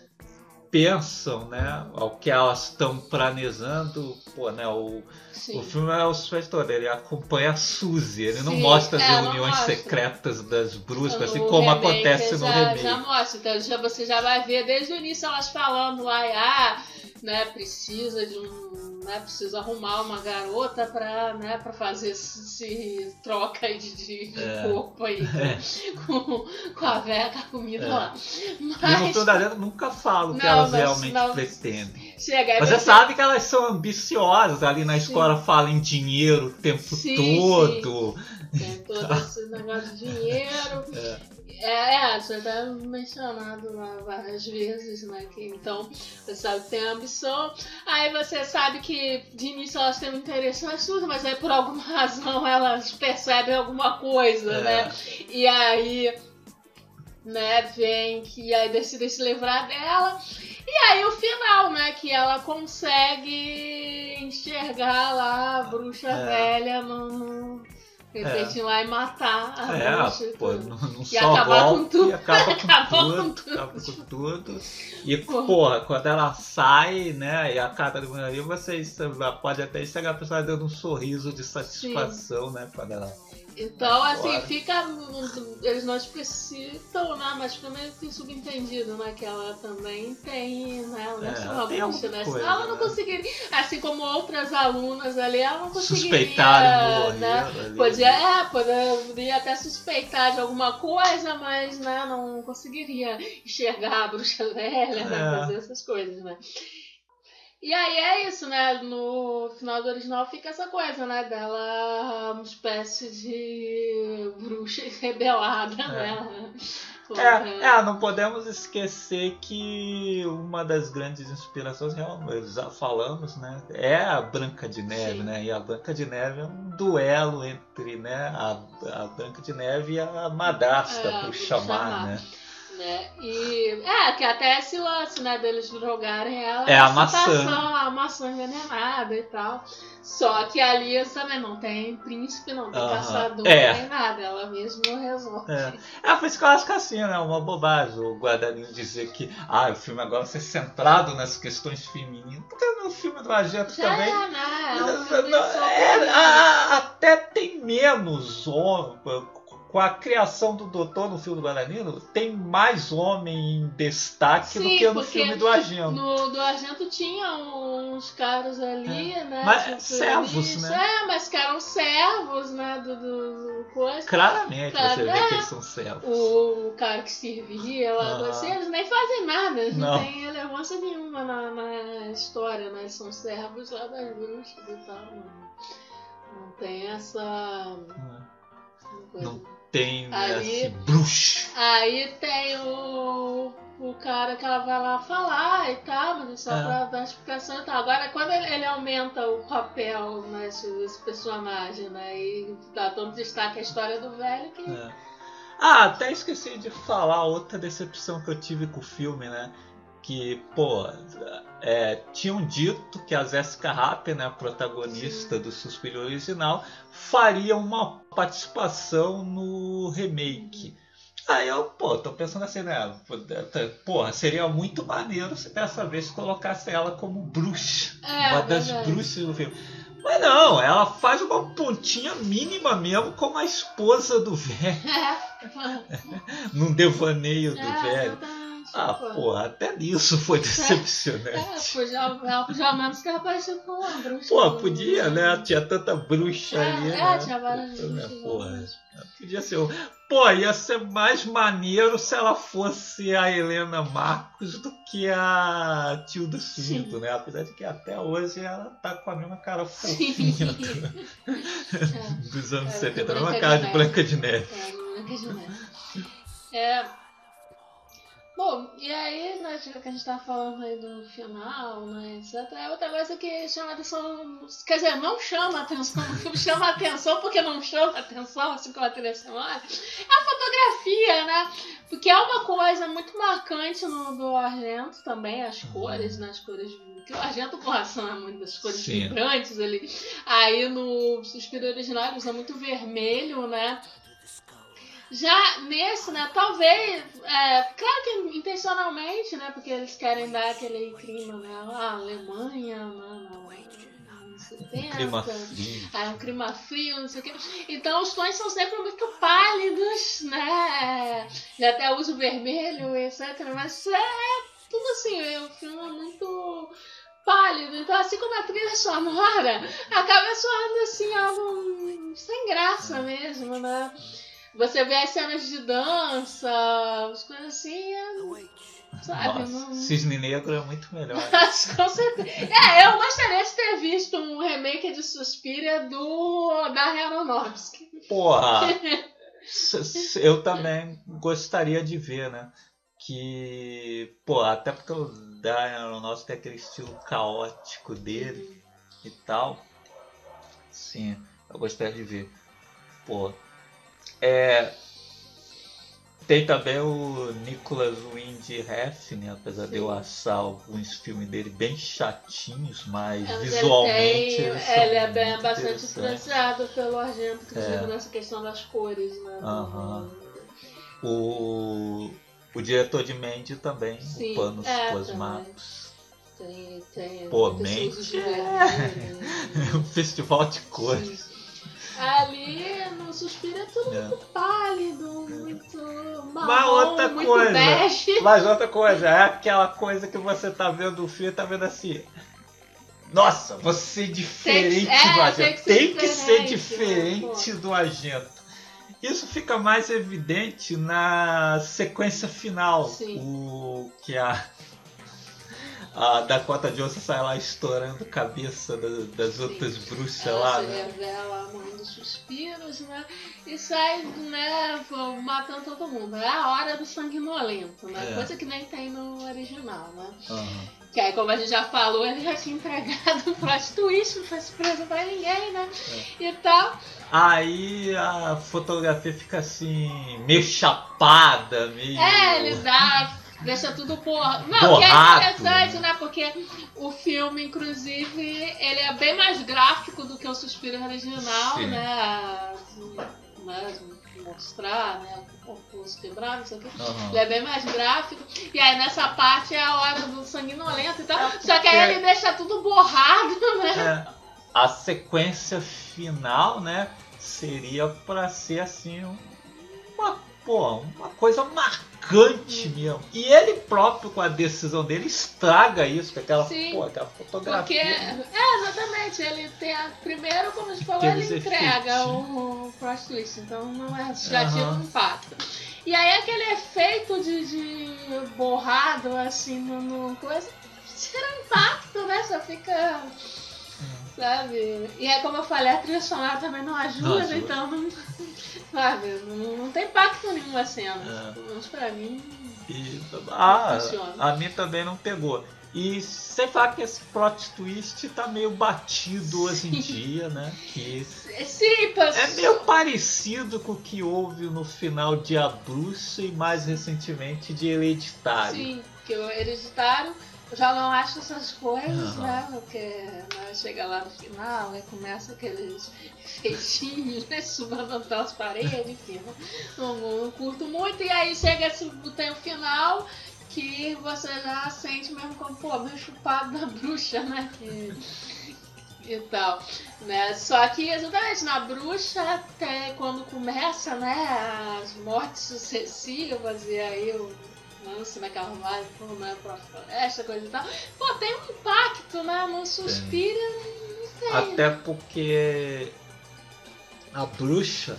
pensam, né? Ao que elas estão planejando. Pô, né? O, Sim. o filme é o suspeito, ele acompanha a Suzy, ele não Sim, mostra as é, não reuniões secretas das bruxas, assim No como acontece no já, remake. Já mostra, então já, você já vai ver desde o início elas falando lá, ah, né, precisa de um, né, precisa arrumar uma garota pra, né, pra fazer esse, troca de, de, de É. corpo aí com, com a velha, com a comida É. lá. Mas da nunca fala o que Não, elas mas realmente não- pretendem. chega Mas você sabe que elas são ambiciosas, ali na escola falam em dinheiro o tempo Sim, todo. tem todo esse negócio de dinheiro. É. É, é, já tá mencionado lá várias vezes, né? Que, então, você sabe que tem ambição. Aí você sabe que de início elas têm um interesse nas suas, mas aí por alguma razão elas percebem alguma coisa, É. né? E aí, né, vem que aí decidem se livrar dela. E aí o final, né? Que ela consegue enxergar lá a bruxa É. velha no. Repente ir lá e matar a É, bruxa. e pô, num, num E só acabar com golpe, tudo. acaba com tudo, com tudo. acaba com tudo. E, Porra. porra, quando ela sai, né, e a cara do ali, você pode até enxergar a pessoa dando um sorriso de satisfação, né, quando ela... Então, assim, fica. Eles não explicitam, né? Mas fica meio que subentendido, né? Que ela também tem, né? Ela não é É, uma bruxa, né? coisa, ela não né? conseguiria. Assim como outras alunas ali, ela não conseguiria. Suspeitaram no né? ali. Podia, é, poderia até suspeitar de alguma coisa, mas né, não conseguiria enxergar a bruxa velha, né, É. fazer essas coisas, né? E aí é isso, né? No final do original fica essa coisa, né? Dela uma espécie de bruxa rebelada, né? Contra- É, é, não podemos esquecer que uma das grandes inspirações, realmente, já falamos, né? É a Branca de Neve, Sim. né? E a Branca de Neve é um duelo entre né, a, a Branca de Neve e a madrasta, É, por por chamar, chamar. né? Né? E é, que até esse lance, né, deles drogarem ela É a maçã. a maçã envenenada e tal. Só que ali também não tem príncipe, não tem Aham. caçador, É. nem nada. Ela mesma resolve. É. É, por isso que eu acho que assim, né? Uma bobagem o Guadagnino dizer que ah, o filme agora vai ser centrado nas questões femininas. Porque no filme do Argento Já também. é, né? É um Não, não, é, a- a- até tem menos homem. Com a criação do Doutor no filme do Guadagnino, tem mais homem em destaque do Sim, que no filme do Argento. No do Argento tinha uns caras ali, né? Mas tipo, servos, né? É, mas que eram servos, né? Do, do, do coisa. Claramente Claro, você vê é. que eles são servos. O cara que servia lá, Aham. assim, eles nem fazem nada, eles não, Não. têm relevância nenhuma na, na história, né? Eles são servos lá das bruxas e tal. Não, não tem essa. coisa. Não tem Ali- esse bruxo. Aí tem o, o cara que ela vai lá falar e tal, mas é só É. pra dar explicação e tal. Agora, quando ele, ele aumenta o papel né, esse personagem, né? E dá tanto destaque à história do velho que. É. Ah, até esqueci de falar outra decepção que eu tive com o filme, né? Que, pô, é, tinham dito que a Jessica Rapp, né, a protagonista do Suspiro original, faria uma participação no remake. Aí eu, pô, tô pensando assim, né? Porra, seria muito maneiro se dessa vez colocasse ela como bruxa. É, uma das verdade. bruxas do filme. Mas não, ela faz uma pontinha mínima mesmo como a esposa do velho, É, num devaneio do é, velho. exatamente, Ah, pô. porra, até nisso foi É, decepcionante. podia, ela podia ao menos ter aparecido com uma bruxa. Pô, podia, né? Tinha tanta bruxa É, ali, é, né? tinha várias Puta, né, bruxas, Porra, podia ser. Pô, ia ser mais maneiro se ela fosse a Helena Marcos do que a Tilda Swinton, né? Apesar de que até hoje ela tá com a mesma cara fofinha do- É. dos anos É, 70, a Branca mesma cara de. Branca de Neve. É, Branca de Neve. É. Bom, e aí, né, já que a gente tava falando aí do final, né, etc. É outra coisa que chama atenção. Quer dizer, não chama atenção, o filme chama atenção porque não chama atenção, assim como a trilha sonora, é a fotografia, né? Porque é uma coisa muito marcante no do Argento também, as cores, né? As cores. Que o Argento corração é muito das cores Sim. vibrantes ali. Aí no Suspiro original ele usa muito vermelho, né? Já nesse, né, talvez, é, claro que intencionalmente, né, porque eles querem dar aquele clima, né, a Alemanha, né, no- nos 70, Clima frio. é um clima frio, não sei o quê. Então os tons são sempre muito pálidos, né, ele até usa o vermelho, etc, mas é tudo assim, o filme é muito pálido, então assim como a trilha sonora, acaba soando assim, algo sem graça mesmo, né. Você vê as cenas de dança, as coisas assim, é, sabe? Nossa, não- Cisne Negro é muito melhor. Com certeza. É, eu gostaria de ter visto um remake de Suspiria do da Aronofsky. Porra! Eu também gostaria de ver, né? Que, pô, até porque o Darren Aronofsky tem aquele estilo caótico dele e tal. Sim, eu gostaria de ver. Pô, é. Tem também o Nicholas Wind Refn, apesar de eu Sim. achar alguns filmes dele bem chatinhos, mas É, visualmente ele, tem, ele é bem, bastante influenciado pelo Argento, inclusive É. nessa questão das cores, né? Aham. O, o diretor de Mandy também, Sim, o Panos é, Cosmatos. Tem, tem Pô, Mandy é- um festival de cores. Sim. Ali no Suspiro é tudo É. muito pálido, muito marrom, Mas outra muito coisa. bege. Mas outra coisa, é aquela coisa que você tá vendo o filme, tá vendo assim. Nossa, você é diferente é, do agente. tem que ser Tem que ser diferente, diferente né, do agente. Isso fica mais evidente na sequência final. Sim. O que a, a Dakota Johnson sai lá estourando a cabeça da- das outras bruxas Ela lá, se né? revela a mãe dos suspiros, né? E sai, né, matando todo mundo. É a hora do sanguinolento, né? É. Coisa que nem tem no original, né? Aham. Que aí, como a gente já falou, ele já tinha entregado o plot twist, não foi surpresa pra ninguém, né? É. E tal. Aí a fotografia fica assim, meio chapada, meio. É, ele dá. Deixa tudo porra. Não, que é Borrado, interessante, né? Porque o filme, inclusive, ele é bem mais gráfico do que o Suspiro original, Sim. né? Assim, né? Mostrar, né? O corpo quebrar, não sei o quê. Aham. Ele é bem mais gráfico. E aí nessa parte é a hora do sanguinolento e tal. É Só que aí ele deixa tudo borrado, né? É, a sequência final, né, seria pra ser assim uma, pô, uma coisa marcante mesmo. E ele próprio com a decisão dele estraga isso, com aquela, pô, aquela fotografia. Porque, é, exatamente, ele tem a, primeiro, como a gente falou, ele entrega o, o plot twist, então não é já tira Aham. o impacto. E aí aquele efeito de, de borrado, assim, no, no coisa, tira impacto, né? Só fica. Sabe? E é como eu falei, a trilha sonora também não ajuda, ajuda. então não. Sabe? Não, não tem impacto nenhum a cena. É. Pelo menos pra mim. E, ah, Funciona. a mim também não pegou. E sem falar que esse plot twist tá meio batido hoje em dia, né? Que Sim, É meio parecido com o que houve no final de A Bruxa e mais recentemente de Hereditário. Sim, que o Hereditário já não acho essas coisas, Não. né? Porque né, chega lá no final e começa aqueles feitinhos, né? Subando pelas paredes, enfim. Não, não, não curto muito. E aí chega esse, tem o final que você já sente mesmo como, pô, meio chupado da bruxa, né? Que, e tal. Né? Só que exatamente na bruxa, até quando começa, né, as mortes sucessivas e aí o lance, como é que vai pô, né, pra floresta, coisa e tal. Pô, tem um impacto, né? Não suspira, não sei. Até porque a bruxa,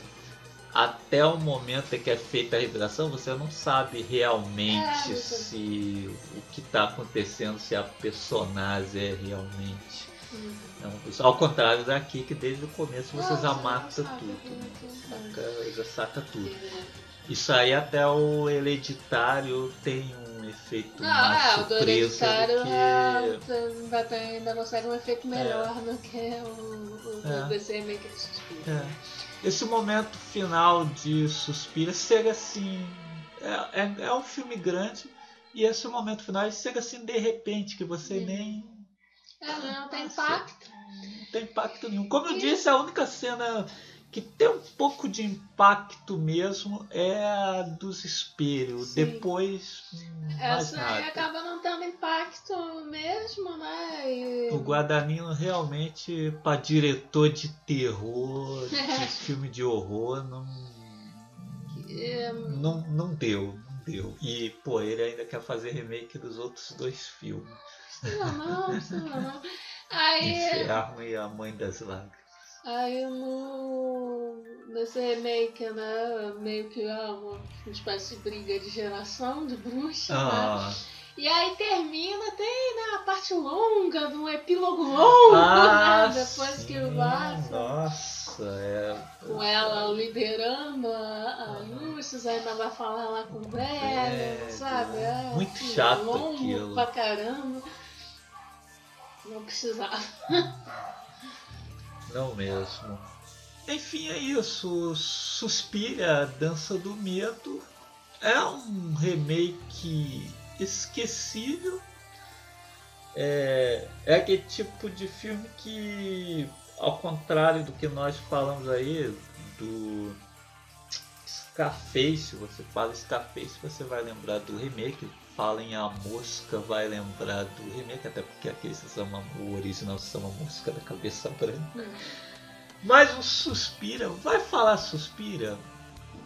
até o momento em que é feita a revelação, você não sabe realmente É, se o que está acontecendo, se a personagem é realmente. Hum. é uma. Ao contrário daqui, que desde o começo você Não, já mata não sabe tudo. tudo, tudo. Saca, já saca tudo. É. Isso aí até o hereditário tem um efeito Não, mais é, o do surpresa hereditário que. é, ainda, tem, ainda consegue um efeito melhor do que o, o É. do DC meio que suspira. É. Esse momento final de Suspira chega assim. É, é, é um filme grande e esse momento final chega assim de repente, que você Uhum. nem. É, não tem Nossa. impacto. não tem impacto nenhum. Como eu E- disse, a única cena que tem um pouco de impacto mesmo é a dos espelhos. Sim. Depois. Essa aí acaba não tendo impacto mesmo, né? E... O Guadagnino realmente, para diretor de terror, de filme de horror, não, É, não, não deu, não deu. E, pô, ele ainda quer fazer remake dos outros dois filmes. não, precisa não. Aí, Inferno e A Mãe das Lágrimas. Aí no, nesse remake, né? Meio que é uma espécie de briga de geração de bruxa, né? Ah, E aí termina, tem né, a parte longa, de um epílogo longo, ah, né? Depois que sim, passa. Nossa, é. Com ela liderando a, a Lucius, ainda vai falar lá com o É, sabe? É, muito assim, chato longo aquilo. pra caramba. Não precisava. Não mesmo. Enfim, é isso. Suspira, Dança do Medo. É um remake esquecível. É, é aquele tipo de filme que, ao contrário do que nós falamos aí, do Scarface, você fala Scarface, você vai lembrar do remake. Fala em A Mosca, vai lembrar do remake, até porque aquele se chama, o original se chama Mosca da Cabeça Branca. Mas o Suspira, vai falar Suspira,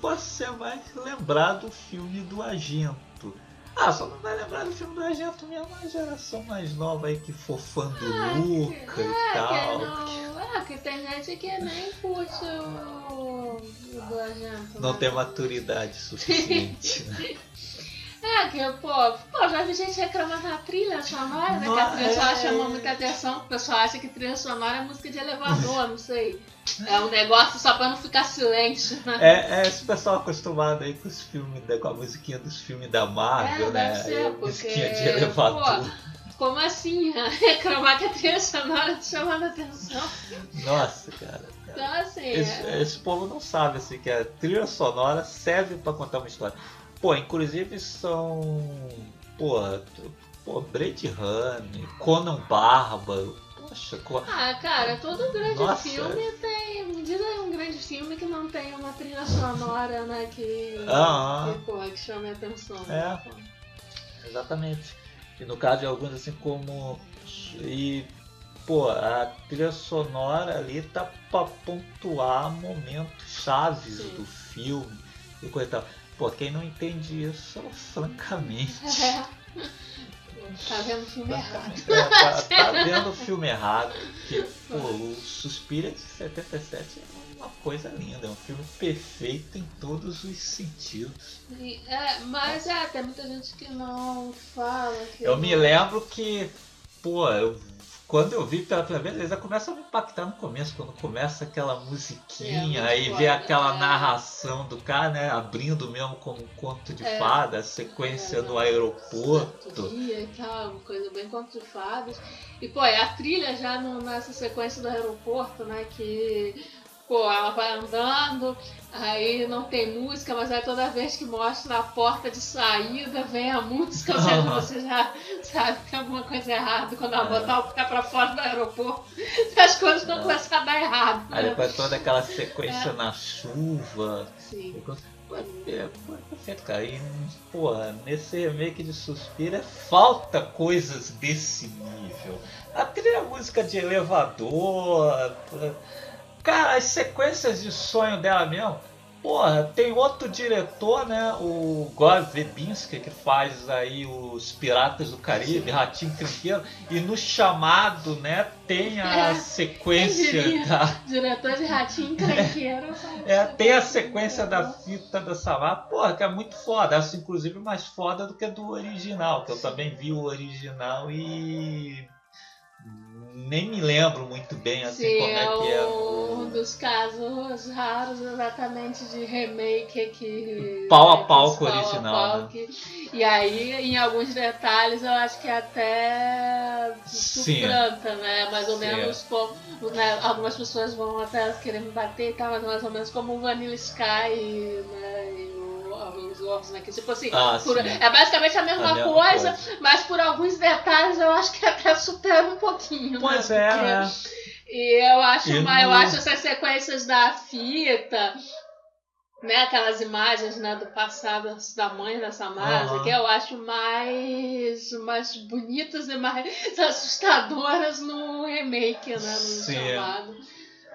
você vai lembrar do filme do Agento. Ah, só não vai lembrar do filme do Agento mesmo a geração mais nova aí que for fã do Ah, Luca é, e tal. que não, é, que tem gente que nem curte o, o do agente. Não né? tem maturidade suficiente, né? É, que, pô, pô, já vi gente reclamar da trilha sonora, né? Que a trilha sonora é. chamou muita atenção, o pessoal acha que trilha sonora é música de elevador, não sei. É um negócio só pra não ficar silêncio, né? É, é esse pessoal acostumado aí com os filmes, da- com a musiquinha dos filmes da Marvel, É, né? ser, porque, musiquinha de elevador. Como assim? Reclamar que a trilha sonora tá chamando atenção. Nossa, cara. Então, assim, Esse, é, esse povo não sabe assim, que a trilha sonora serve pra contar uma história. Pô, inclusive são. Pô, Blade Runner, Conan Bárbaro. Poxa, co- Ah, cara, todo grande Nossa, filme tem. Me diz aí um grande filme que não tem uma trilha sonora, né? Que, Ah. que, pô, que chame a atenção. É. exatamente. E no caso de alguns assim como. E. Pô, a trilha sonora ali tá pra pontuar momentos chaves Sim. do filme e coisa e tal. Pô, quem não entende isso, francamente. É. Tá vendo o filme errado. É, tá, tá vendo o filme errado. Porque, pô, o Suspira de 77 é uma coisa linda, é um filme perfeito em todos os sentidos. E, é, mas é, tem muita gente que não fala. Que Eu me lembro que, pô, eu- quando eu vi pela primeira vez, já começa a me impactar no começo, quando começa aquela musiquinha, É, aí vê aquela é. narração do cara, né, abrindo mesmo como um conto de É. fada, a sequência É, no aeroporto. E tal, uma coisa bem conto de fadas. E pô, e a trilha já no- nessa sequência do aeroporto, né? Que. Pô, ela vai andando, aí não tem música, mas aí toda vez que mostra a porta de saída, vem a música, ou seja, você já sabe que tem alguma coisa errada quando ela É. botar o pé pra fora do aeroporto, as coisas vão É. começar a dar errado. Aí né? depois toda aquela sequência na chuva. Sim. Pô, é, pô, é perfeito, cara. E, porra, nesse remake de Suspira falta coisas desse nível. A trilha música de elevador. Cara, as sequências de sonho dela mesmo. Porra, tem outro diretor, né? O Gore Verbinski, que faz aí os Piratas do Caribe, Ratinho Trinqueiro. E no chamado, né, tem a É, sequência diria? da. Diretor de ratinho tranqueiro. É, tem a sequência da fita da Samara, porra, que é muito foda. Essa, inclusive, mais foda do que a do original, que eu também vi o original e. Nem me lembro muito bem assim Sim, como é que é. um dos casos raros exatamente de remake que. Pau a né, pau que com o pau a original, pau né? que- E aí, em alguns detalhes, eu acho que até Sim. suplanta, né? Mais ou Sim. menos como. Né? Algumas pessoas vão até querer me bater e tal, mas mais ou menos como o Vanilla Sky, né? E o os Orcs, né? Que tipo assim, Ah, por- é basicamente a mesma, A mesma coisa, mas por alguns detalhes eu acho que até supera um pouquinho. Pois né? é, Porque- né? e eu acho, E uma- eu acho essas sequências da fita, né, aquelas imagens né, do passado da mãe da Samara, Aham. que eu acho mais, mais bonitas e mais assustadoras no remake, né, no Sim. chamado,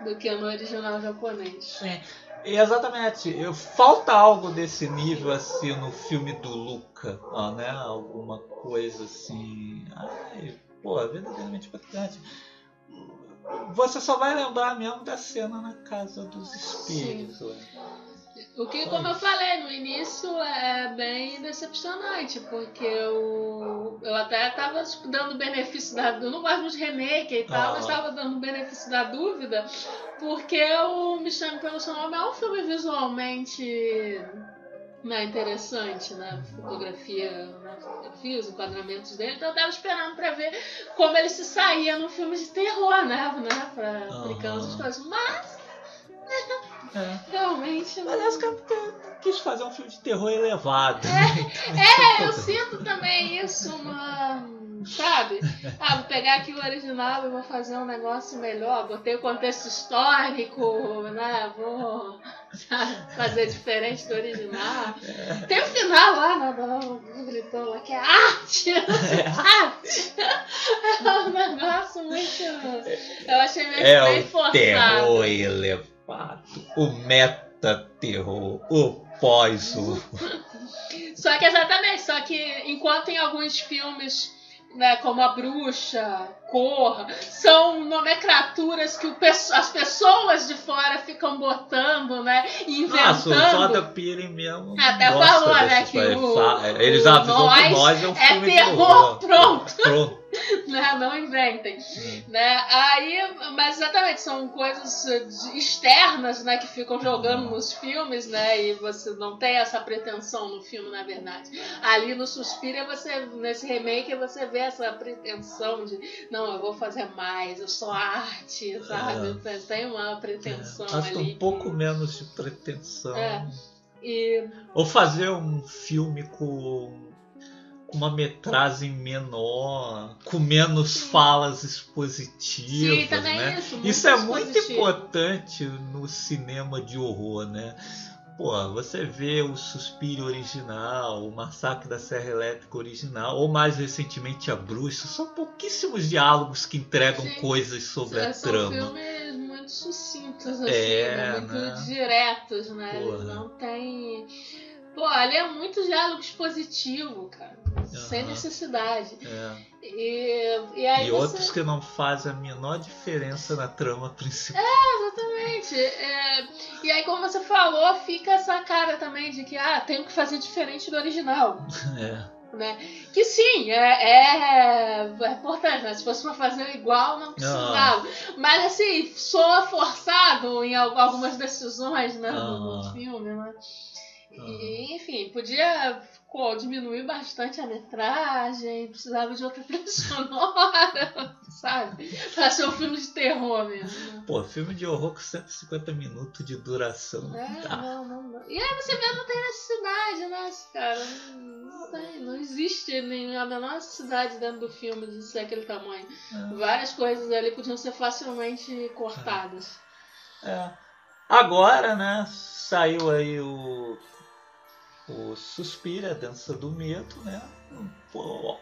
do que no original japonês. Sim. Exatamente, eu, falta algo desse nível assim no filme do Luca, ó, né? Alguma coisa assim. Ai, pô, verdadeiramente impactante. Você só vai lembrar mesmo da cena na casa dos espíritos. ué. O que, como eu falei no início, é bem decepcionante, porque eu, eu até tava dando benefício da dúvida, eu não gosto de remake e tal, Ah. mas tava dando benefício da dúvida, porque o Me Chame Pelo Seu Nome é um filme visualmente né, interessante, né? Fotografia, né? fotografia, os enquadramentos dele, então eu tava esperando pra ver como ele se saía num filme de terror, né? né pra aplicando as coisas, mas É. realmente... não- Aliás, cara, porque quis fazer um filme de terror elevado. É, eu sinto também isso, uma. Sabe? Ah, vou pegar aqui o original e vou fazer um negócio melhor. Botei o contexto histórico, né? Vou fazer diferente do original. Tem o final lá, né? do- gritou lá que é arte! arte! É um negócio muito. Eu achei meio, É bem o forçado. terror elevado. O meta-terror. O pós-horror. Só que exatamente, só que enquanto em alguns filmes, né, como A Bruxa, Corra, são nomenclaturas que o as pessoas de fora ficam botando, né, e Nossa, o inventando. Soda Piri mesmo. Até falou, né, que o- Eles o Nós nós é um é filme de terror, horror. pronto. Pronto. né, não inventem. Hum. Né? Aí, mas exatamente, são coisas externas, né, que ficam jogando nos filmes, né, e você não tem essa pretensão no filme, na verdade. Ali no Suspira, você, nesse remake, você vê essa pretensão de, não, eu vou fazer mais, eu sou arte, sabe? Tem uma pretensão É, Acho ali. um pouco menos de pretensão. É. E Ou fazer um filme com, com uma metragem menor, com menos falas expositivas, sim, também né? isso. muito Isso é muito dispositivo. importante no cinema de horror, né? Pô, você vê o Suspiro original, o Massacre da Serra Elétrica original, ou mais recentemente a Bruxa, são pouquíssimos diálogos que entregam Sim. coisas sobre a São trama. filmes muito sucintos, assim, É, né? muito né? diretos, né? Não tem. Pô, ali é muito diálogo expositivo, cara. Sem Aham. necessidade. É. E, e aí E você. outros que não fazem a menor diferença na trama principal. Exatamente. É, e aí, como você falou, fica essa cara também de que, ah, tenho que fazer diferente do original. É. Né? Que sim, é, é, é importante, né? Se fosse pra fazer igual, não precisava. Mas assim, soa forçado em al- algumas decisões né, do, do Ah. filme, né? E, enfim, podia diminuir bastante a metragem, precisava de outra trilha sonora, sabe? Pra ser um filme de terror mesmo. né? Pô, filme de horror com 150 minutos de duração. É, Tá. não, não, não. E aí você vê, não tem necessidade, né, cara? Não, não tem, não existe nem a menor necessidade dentro do filme de ser aquele tamanho. Várias coisas ali podiam ser facilmente cortadas. É. Agora, né, saiu aí o, o Suspira, Dança do Medo, né?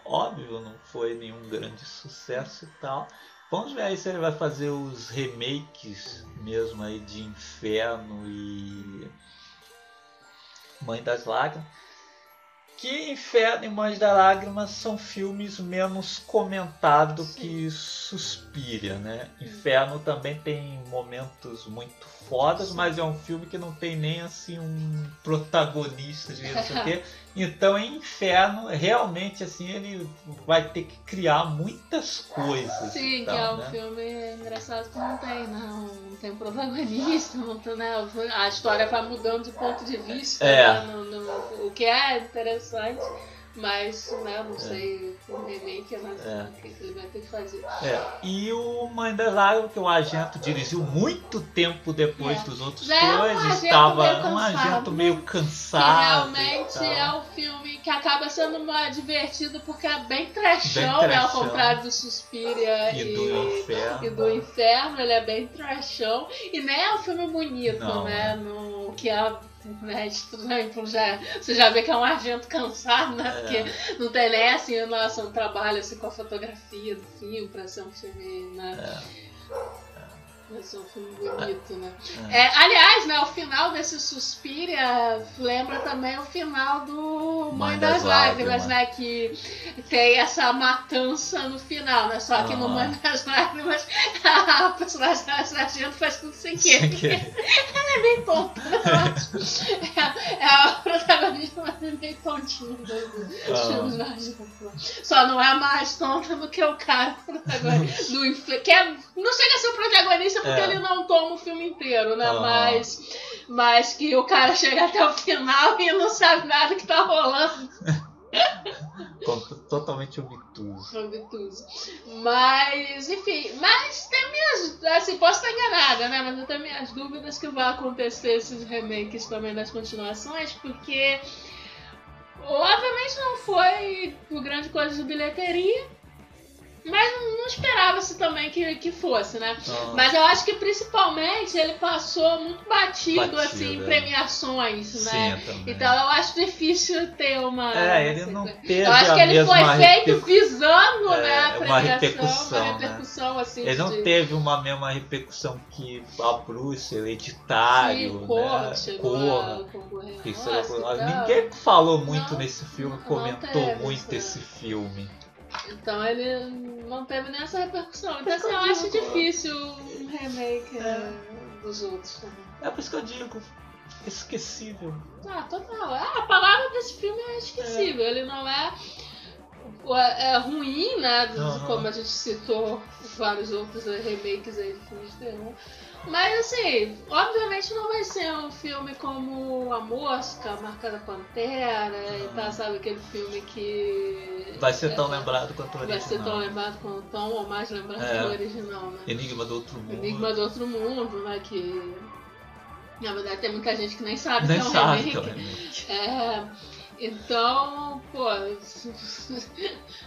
Óbvio, não foi nenhum grande sucesso e tal. Vamos ver aí se ele vai fazer os remakes mesmo aí de Inferno e Mãe das Lágrimas. Que Inferno e Mãe das Lágrimas são filmes menos comentados Sim. que Suspira, né? Inferno também tem momentos muito fodas, mas é um filme que não tem nem assim um protagonista de não sei o quê. Então em Inferno, realmente assim, ele vai ter que criar muitas coisas. Sim, e que é um né? filme engraçado que não tem, não, não tem protagonista, não tem, né? A história vai mudando de ponto de vista, É. né? No- no- o que é interessante, mas né, não sei o remake, né? É. O que que ele vai ter que fazer. É, e o Mãe das Lágrimas, que o agente dirigiu muito tempo depois É. dos outros é um dois, agente estava um né? meio Que cansado. e realmente é um filme que acaba sendo uma, divertido porque é bem trashão, Bem né? Ao trashão. contrário do Suspiria E do Inferno. e do Inferno, ele é bem trashão. E nem é um filme bonito, Não, né? No, que é né, então já, você já vê que é um argento cansado, né? É. Porque não tem nem assim, nossa, um trabalho assim, com a fotografia do filme pra ser um filme, né? Pra ser um filme bonito, né? É. É, aliás, né, o final desse Suspiria lembra também o final do Mãe, Mãe das, das Lágrimas, Lágrimas. né? Que tem essa matança no final, né? Só que no. Mãe das Lágrimas a personagem da sargento faz tudo sem querer. querer. É bem tonta. É, é a protagonista, mas é bem tontinha dos dos Ah. filmes da. Só não é mais tonta do que o cara protagonista do que é, não chega a ser o protagonista porque É. ele não toma o filme inteiro, né? Ah. Mas, mas que o cara chega até o final e não sabe nada que tá rolando. Totalmente obtuso. obtuso. Mas, enfim, mas tem minhas. Assim, posso estar enganada, né? Mas eu tenho minhas dúvidas que vai acontecer esses remakes também das continuações, porque obviamente não foi por grande coisa de bilheteria. Mas não, não esperava-se também que, que fosse, né? Mas eu acho que principalmente ele passou muito batido, Batido, assim, em é. premiações, né? Sim. Então eu acho difícil ter uma. É, ele não teve Eu acho que ele foi feito repercu- visando, É, né, a uma premiação, repercussão, uma né? repercussão, assim, Ele não de... teve uma mesma repercussão que a Bruce, hereditário, Sim, né? Corra, isso é- e tal. Ninguém falou muito Não, nesse filme, comentou muito esse filme. Então ele não teve nem essa repercussão. Então assim, eu acho difícil um remake É. dos outros também. É por isso que eu digo, esquecível. Ah, total. Ah, a palavra desse filme é esquecível. Ele não é, é ruim, né? Aham. Como a gente citou vários outros remakes aí de filmes de terror. Mas assim, obviamente não vai ser um filme como A Mosca, A Marca da Pantera e tal, sabe? Aquele filme que. Vai ser tão é, lembrado quanto o Vai original. ser tão lembrado quanto tão ou mais lembrado É. que o original, né? Enigma do Outro Mundo. Enigma do Outro Mundo, né? Que. Na verdade tem muita gente que nem sabe Nem que é um sabe remake. que é um remake. É, então, pô,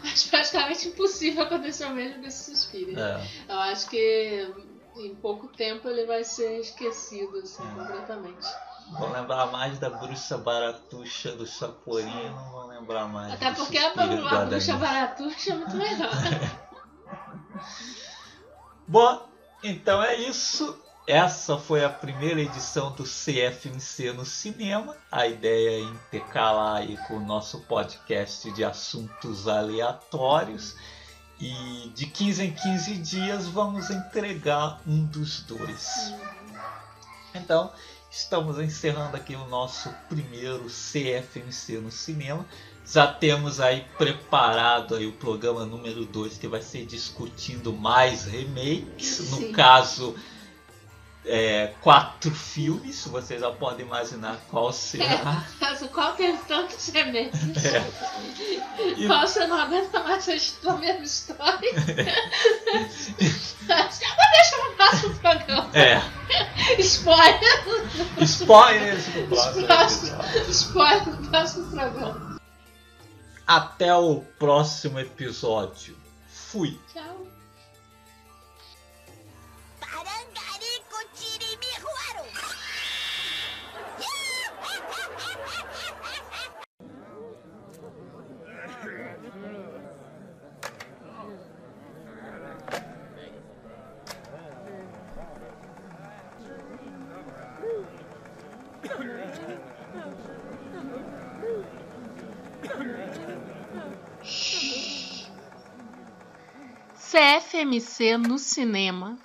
acho praticamente impossível acontecer o mesmo desse Suspiro. É. Eu acho que em pouco tempo ele vai ser esquecido, assim, É. completamente. Vão lembrar mais da bruxa baratuxa do Chapolin, não vão lembrar mais Até porque a, a bruxa baratuxa é muito melhor. Bom, então é isso. Essa foi a primeira edição do CFMC no cinema. A ideia é intercalar aí com o nosso podcast de assuntos aleatórios. E de 15 em 15 dias vamos entregar um dos dois. Então, estamos encerrando aqui o nosso primeiro CFMC no cinema. Já temos aí preparado aí o programa número 2 que vai ser discutindo mais remakes. Sim. No caso, é, quatro filmes, vocês já podem imaginar qual será. O qual tem tantos? É. E- Qual você não aguenta mais a mesma história? Mas deixa no próximo programa. É, Spoiler! do próximo episódio. Spoiler no próximo programa. Até o próximo episódio. Fui. Tchau. CFMC no cinema.